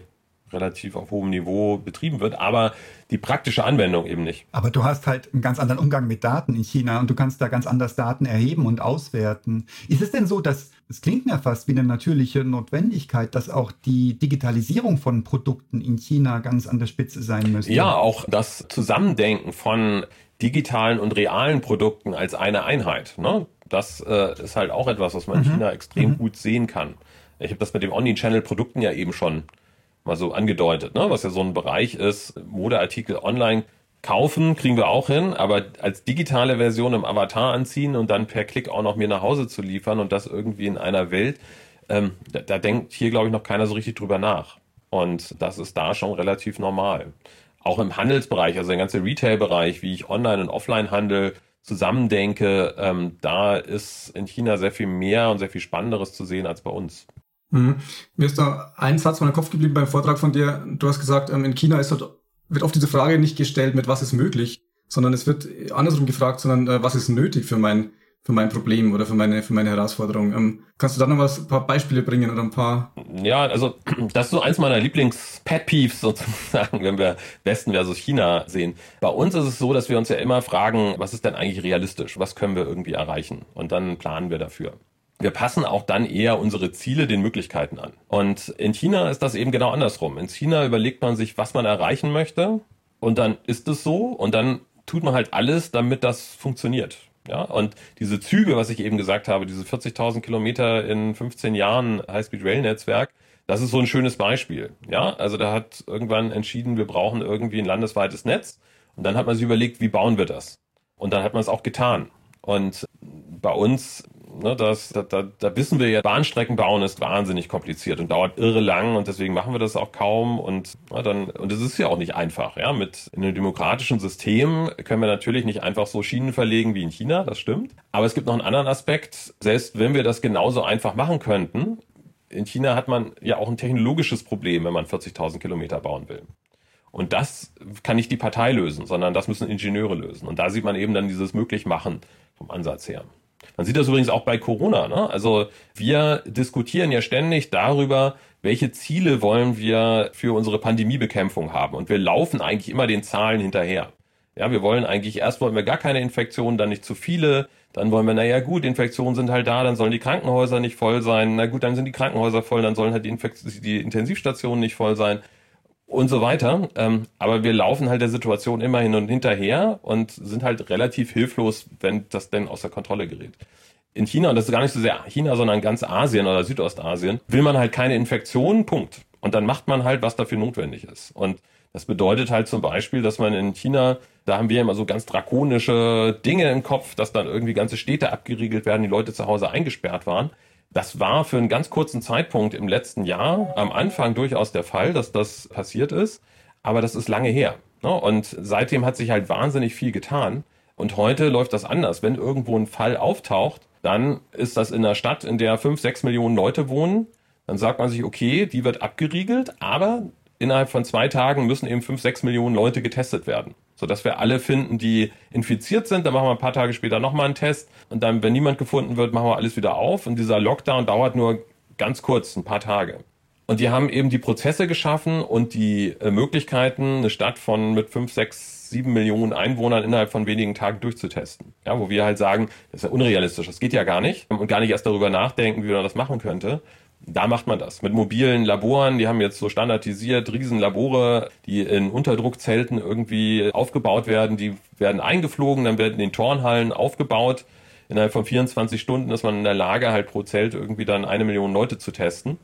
relativ auf hohem Niveau betrieben wird, aber die praktische Anwendung eben nicht. Aber du hast halt einen ganz anderen Umgang mit Daten in China und du kannst da ganz anders Daten erheben und auswerten. Ist es denn so, dass es klingt mir fast wie eine natürliche Notwendigkeit, dass auch die Digitalisierung von Produkten in China ganz an der Spitze sein müsste? Ja, auch das Zusammendenken von digitalen und realen Produkten als eine Einheit. Ne? Das äh, ist halt auch etwas, was man in mhm. China extrem mhm. gut sehen kann. Ich habe das mit dem Omnichannel-Produkten ja eben schon mal so angedeutet, ne? was ja so ein Bereich ist, Modeartikel online kaufen, kriegen wir auch hin, aber als digitale Version im Avatar anziehen und dann per Klick auch noch mir nach Hause zu liefern und das irgendwie in einer Welt, ähm, da, da denkt hier, glaube ich, noch keiner so richtig drüber nach. Und das ist da schon relativ normal. Auch im Handelsbereich, also der ganze Retail-Bereich, wie ich online und offline handel, zusammendenke, ähm, da ist in China sehr viel mehr und sehr viel Spannenderes zu sehen als bei uns. Mhm. Mir ist da ein Satz von den Kopf geblieben beim Vortrag von dir. Du hast gesagt, ähm, in China ist halt wird oft diese Frage nicht gestellt mit was ist möglich, sondern es wird andersrum gefragt, sondern äh, was ist nötig für mein für mein Problem oder für meine, für meine Herausforderung. Ähm, kannst du da noch was, ein paar Beispiele bringen oder ein paar? Ja, also *clears throat* das ist so eins meiner Lieblings-Pet-Peeves *laughs* sozusagen, wenn wir Westen versus China sehen. Bei uns ist es so, dass wir uns ja immer fragen, was ist denn eigentlich realistisch? Was können wir irgendwie erreichen? Und dann planen wir dafür. Wir passen auch dann eher unsere Ziele den Möglichkeiten an. Und in China ist das eben genau andersrum. In China überlegt man sich, was man erreichen möchte. Und dann ist es so. Und dann tut man halt alles, damit das funktioniert. Ja, und diese Züge, was ich eben gesagt habe, diese 40.000 Kilometer in 15 Jahren High-Speed-Rail-Netzwerk, das ist so ein schönes Beispiel. Ja, also da hat irgendwann entschieden, wir brauchen irgendwie ein landesweites Netz. Und dann hat man sich überlegt, wie bauen wir das? Und dann hat man es auch getan. Und bei uns Ne, das, da, da, da wissen wir ja, Bahnstrecken bauen ist wahnsinnig kompliziert und dauert irre lang und deswegen machen wir das auch kaum und na, dann und es ist ja auch nicht einfach. Ja, mit in einem demokratischen System können wir natürlich nicht einfach so Schienen verlegen wie in China, das stimmt. Aber es gibt noch einen anderen Aspekt. Selbst wenn wir das genauso einfach machen könnten, in China hat man ja auch ein technologisches Problem, wenn man 40.000 Kilometer bauen will. Und das kann nicht die Partei lösen, sondern das müssen Ingenieure lösen. Und da sieht man eben dann dieses Möglichmachen vom Ansatz her. Man sieht das übrigens auch bei Corona. Ne? Also wir diskutieren ja ständig darüber, welche Ziele wollen wir für unsere Pandemiebekämpfung haben. Und wir laufen eigentlich immer den Zahlen hinterher. Ja, wir wollen eigentlich, erst wollen wir gar keine Infektionen, dann nicht zu viele. Dann wollen wir, naja gut, Infektionen sind halt da, dann sollen die Krankenhäuser nicht voll sein. Na gut, dann sind die Krankenhäuser voll, dann sollen halt die, Infekt die Intensivstationen nicht voll sein und so weiter. Ähm, aber wir laufen halt der Situation immer hin und hinterher und sind halt relativ hilflos, wenn das denn außer Kontrolle gerät. In China, und das ist gar nicht so sehr China, sondern ganz Asien oder Südostasien, will man halt keine Infektionen, Punkt. Und dann macht man halt, was dafür notwendig ist. Und das bedeutet halt zum Beispiel, dass man in China, da haben wir immer so ganz drakonische Dinge im Kopf, dass dann irgendwie ganze Städte abgeriegelt werden, die Leute zu Hause eingesperrt waren. Das war für einen ganz kurzen Zeitpunkt im letzten Jahr am Anfang durchaus der Fall, dass das passiert ist. Aber das ist lange her. Ne? Und seitdem hat sich halt wahnsinnig viel getan. Und heute läuft das anders. Wenn irgendwo ein Fall auftaucht, dann ist das in einer Stadt, in der fünf, sechs Millionen Leute wohnen. Dann sagt man sich, okay, die wird abgeriegelt, aber innerhalb von zwei Tagen müssen eben fünf, sechs Millionen Leute getestet werden sodass wir alle finden, die infiziert sind. Dann machen wir ein paar Tage später nochmal einen Test und dann, wenn niemand gefunden wird, machen wir alles wieder auf. Und dieser Lockdown dauert nur ganz kurz, ein paar Tage. Und die haben eben die Prozesse geschaffen und die äh, Möglichkeiten, eine Stadt von mit fünf, sechs, sieben Millionen Einwohnern innerhalb von wenigen Tagen durchzutesten. Ja, wo wir halt sagen, das ist ja unrealistisch, das geht ja gar nicht und gar nicht erst darüber nachdenken, wie man das machen könnte. Da macht man das mit mobilen Laboren. Die haben jetzt so standardisiert Riesenlabore, die in Unterdruckzelten irgendwie aufgebaut werden. Die werden eingeflogen, dann werden in den Turnhallen aufgebaut. Innerhalb von 24 Stunden ist man in der Lage, halt pro Zelt irgendwie dann eine Million Leute zu testen.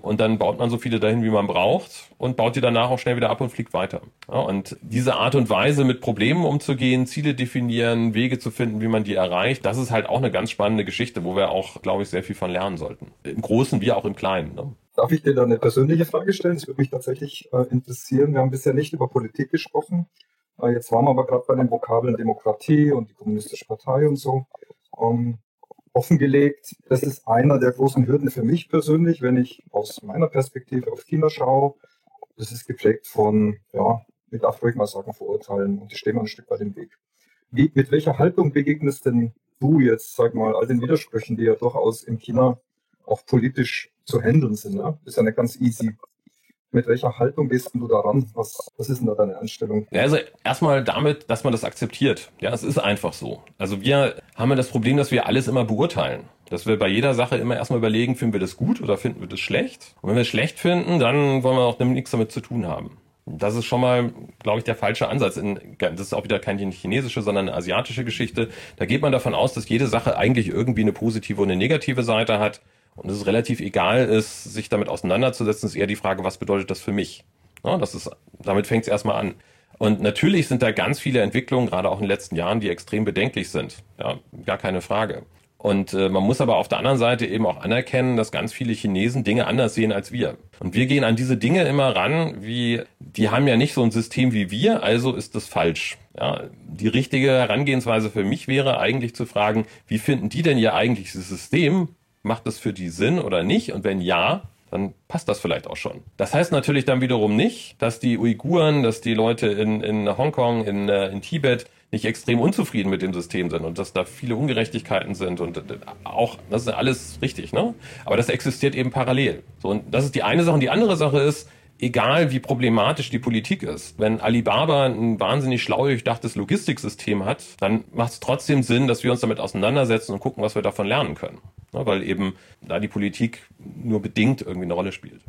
Und dann baut man so viele dahin, wie man braucht und baut die danach auch schnell wieder ab und fliegt weiter. Ja, und diese Art und Weise, mit Problemen umzugehen, Ziele definieren, Wege zu finden, wie man die erreicht, das ist halt auch eine ganz spannende Geschichte, wo wir auch, glaube ich, sehr viel von lernen sollten. Im Großen wie auch im Kleinen. Ne? Darf ich dir da eine persönliche Frage stellen? Das würde mich tatsächlich äh, interessieren. Wir haben bisher nicht über Politik gesprochen. Äh, jetzt waren wir aber gerade bei den Vokabeln Demokratie und die Kommunistische Partei und so. Ähm, offengelegt. Das ist einer der großen Hürden für mich persönlich, wenn ich aus meiner Perspektive auf China schaue. Das ist geprägt von, ja, ich darf ruhig mal sagen, Vorurteilen und ich stehe mal ein Stück weit im Weg. Wie, mit welcher Haltung begegnest denn du jetzt, sag mal, all den Widersprüchen, die ja durchaus in China auch politisch zu handeln sind? Ne? ist ja nicht ganz easy mit welcher Haltung gehst du daran? Was, was ist denn da deine Einstellung? Also erstmal damit, dass man das akzeptiert. Ja, es ist einfach so. Also wir haben ja das Problem, dass wir alles immer beurteilen. Dass wir bei jeder Sache immer erstmal überlegen, finden wir das gut oder finden wir das schlecht? Und wenn wir es schlecht finden, dann wollen wir auch nichts damit zu tun haben. Das ist schon mal, glaube ich, der falsche Ansatz. das ist auch wieder keine chinesische, sondern eine asiatische Geschichte. Da geht man davon aus, dass jede Sache eigentlich irgendwie eine positive und eine negative Seite hat und es relativ egal ist, sich damit auseinanderzusetzen, ist eher die Frage, was bedeutet das für mich? Ja, das ist, damit fängt es erstmal an. Und natürlich sind da ganz viele Entwicklungen, gerade auch in den letzten Jahren, die extrem bedenklich sind. Ja, gar keine Frage. Und äh, man muss aber auf der anderen Seite eben auch anerkennen, dass ganz viele Chinesen Dinge anders sehen als wir. Und wir gehen an diese Dinge immer ran, wie die haben ja nicht so ein System wie wir, also ist das falsch. Ja, die richtige Herangehensweise für mich wäre eigentlich zu fragen, wie finden die denn ihr eigentliches System? Macht das für die Sinn oder nicht? Und wenn ja, dann passt das vielleicht auch schon. Das heißt natürlich dann wiederum nicht, dass die Uiguren, dass die Leute in, in Hongkong, in, äh, in Tibet nicht extrem unzufrieden mit dem System sind und dass da viele Ungerechtigkeiten sind und äh, auch, das ist alles richtig, ne? Aber das existiert eben parallel. So, und das ist die eine Sache. Und die andere Sache ist, egal wie problematisch die Politik ist, wenn Alibaba ein wahnsinnig schlau durchdachtes Logistiksystem hat, dann macht es trotzdem Sinn, dass wir uns damit auseinandersetzen und gucken, was wir davon lernen können. Ja, weil eben da die Politik nur bedingt irgendwie eine Rolle spielt.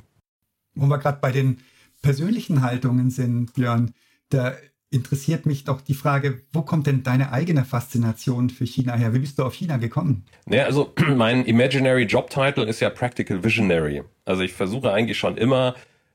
Wo wir gerade bei den persönlichen Haltungen sind, Björn, da interessiert mich doch die Frage, wo kommt denn deine eigene Faszination für China her? Wie bist du auf China gekommen? Naja, also *clears throat* mein Imaginary Job Title ist ja Practical Visionary. Also ich versuche eigentlich schon immer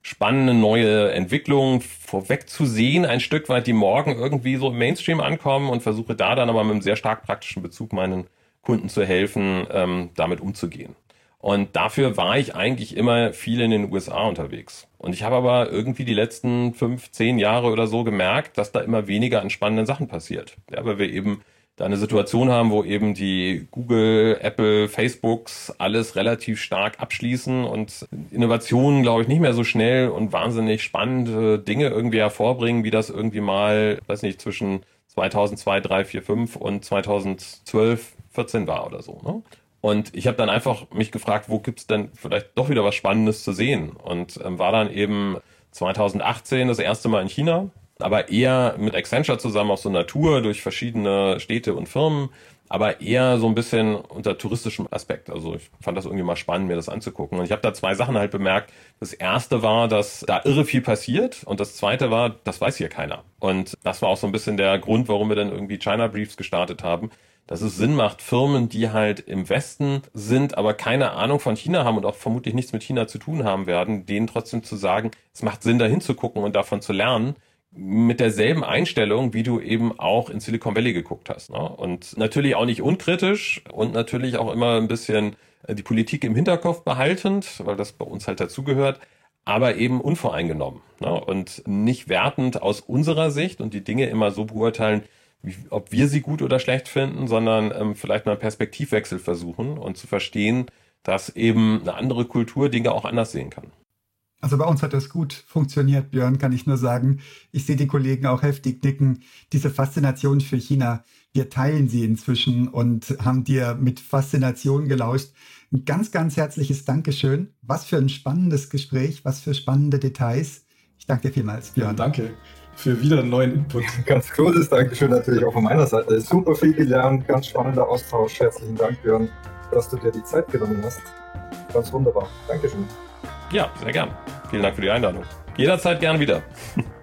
spannende neue Entwicklungen vorwegzusehen, ein Stück weit, die morgen irgendwie so im Mainstream ankommen und versuche da dann aber mit einem sehr stark praktischen Bezug meinen Kunden zu helfen, ähm, damit umzugehen. Und dafür war ich eigentlich immer viel in den USA unterwegs. Und ich habe aber irgendwie die letzten fünf, zehn Jahre oder so gemerkt, dass da immer weniger an spannenden Sachen passiert. Ja, weil wir eben da eine Situation haben, wo eben die Google, Apple, Facebooks alles relativ stark abschließen und Innovationen, glaube ich, nicht mehr so schnell und wahnsinnig spannende Dinge irgendwie hervorbringen, wie das irgendwie mal, weiß nicht, zwischen 2002, 3, 4, 5 und 2012, 14 war oder so. Ne? Und ich habe dann einfach mich gefragt, wo gibt's denn vielleicht doch wieder was Spannendes zu sehen? Und ähm, war dann eben 2018 das erste Mal in China aber eher mit Accenture zusammen auf so einer Tour durch verschiedene Städte und Firmen, aber eher so ein bisschen unter touristischem Aspekt. Also ich fand das irgendwie mal spannend, mir das anzugucken. Und ich habe da zwei Sachen halt bemerkt. Das erste war, dass da irre viel passiert und das zweite war, das weiß hier keiner. Und das war auch so ein bisschen der Grund, warum wir dann irgendwie China Briefs gestartet haben, dass es Sinn macht, Firmen, die halt im Westen sind, aber keine Ahnung von China haben und auch vermutlich nichts mit China zu tun haben werden, denen trotzdem zu sagen, es macht Sinn, da hinzugucken und davon zu lernen mit derselben Einstellung, wie du eben auch in Silicon Valley geguckt hast. Ne? Und natürlich auch nicht unkritisch und natürlich auch immer ein bisschen äh, die Politik im Hinterkopf behaltend, weil das bei uns halt dazugehört, aber eben unvoreingenommen ne? und nicht wertend aus unserer Sicht und die Dinge immer so beurteilen, wie, ob wir sie gut oder schlecht finden, sondern ähm, vielleicht mal einen Perspektivwechsel versuchen und zu verstehen, dass eben eine andere Kultur Dinge auch anders sehen kann. Also bei uns hat das gut funktioniert, Björn, kann ich nur sagen. Ich sehe die Kollegen auch heftig nicken. Diese Faszination für China, wir teilen sie inzwischen und haben dir mit Faszination gelauscht. Ein ganz, ganz herzliches Dankeschön. Was für ein spannendes Gespräch, was für spannende Details. Ich danke dir vielmals, Björn. Ja, danke für wieder einen neuen Input. *laughs* Ganz großes Dankeschön natürlich auch von meiner Seite. Super viel gelernt, ganz spannender Austausch. Herzlichen Dank, Björn, dass du dir die Zeit genommen hast. Ganz wunderbar. Dankeschön. Ja, sehr gern. Vielen Dank für die Einladung. Jederzeit gern wieder. *laughs*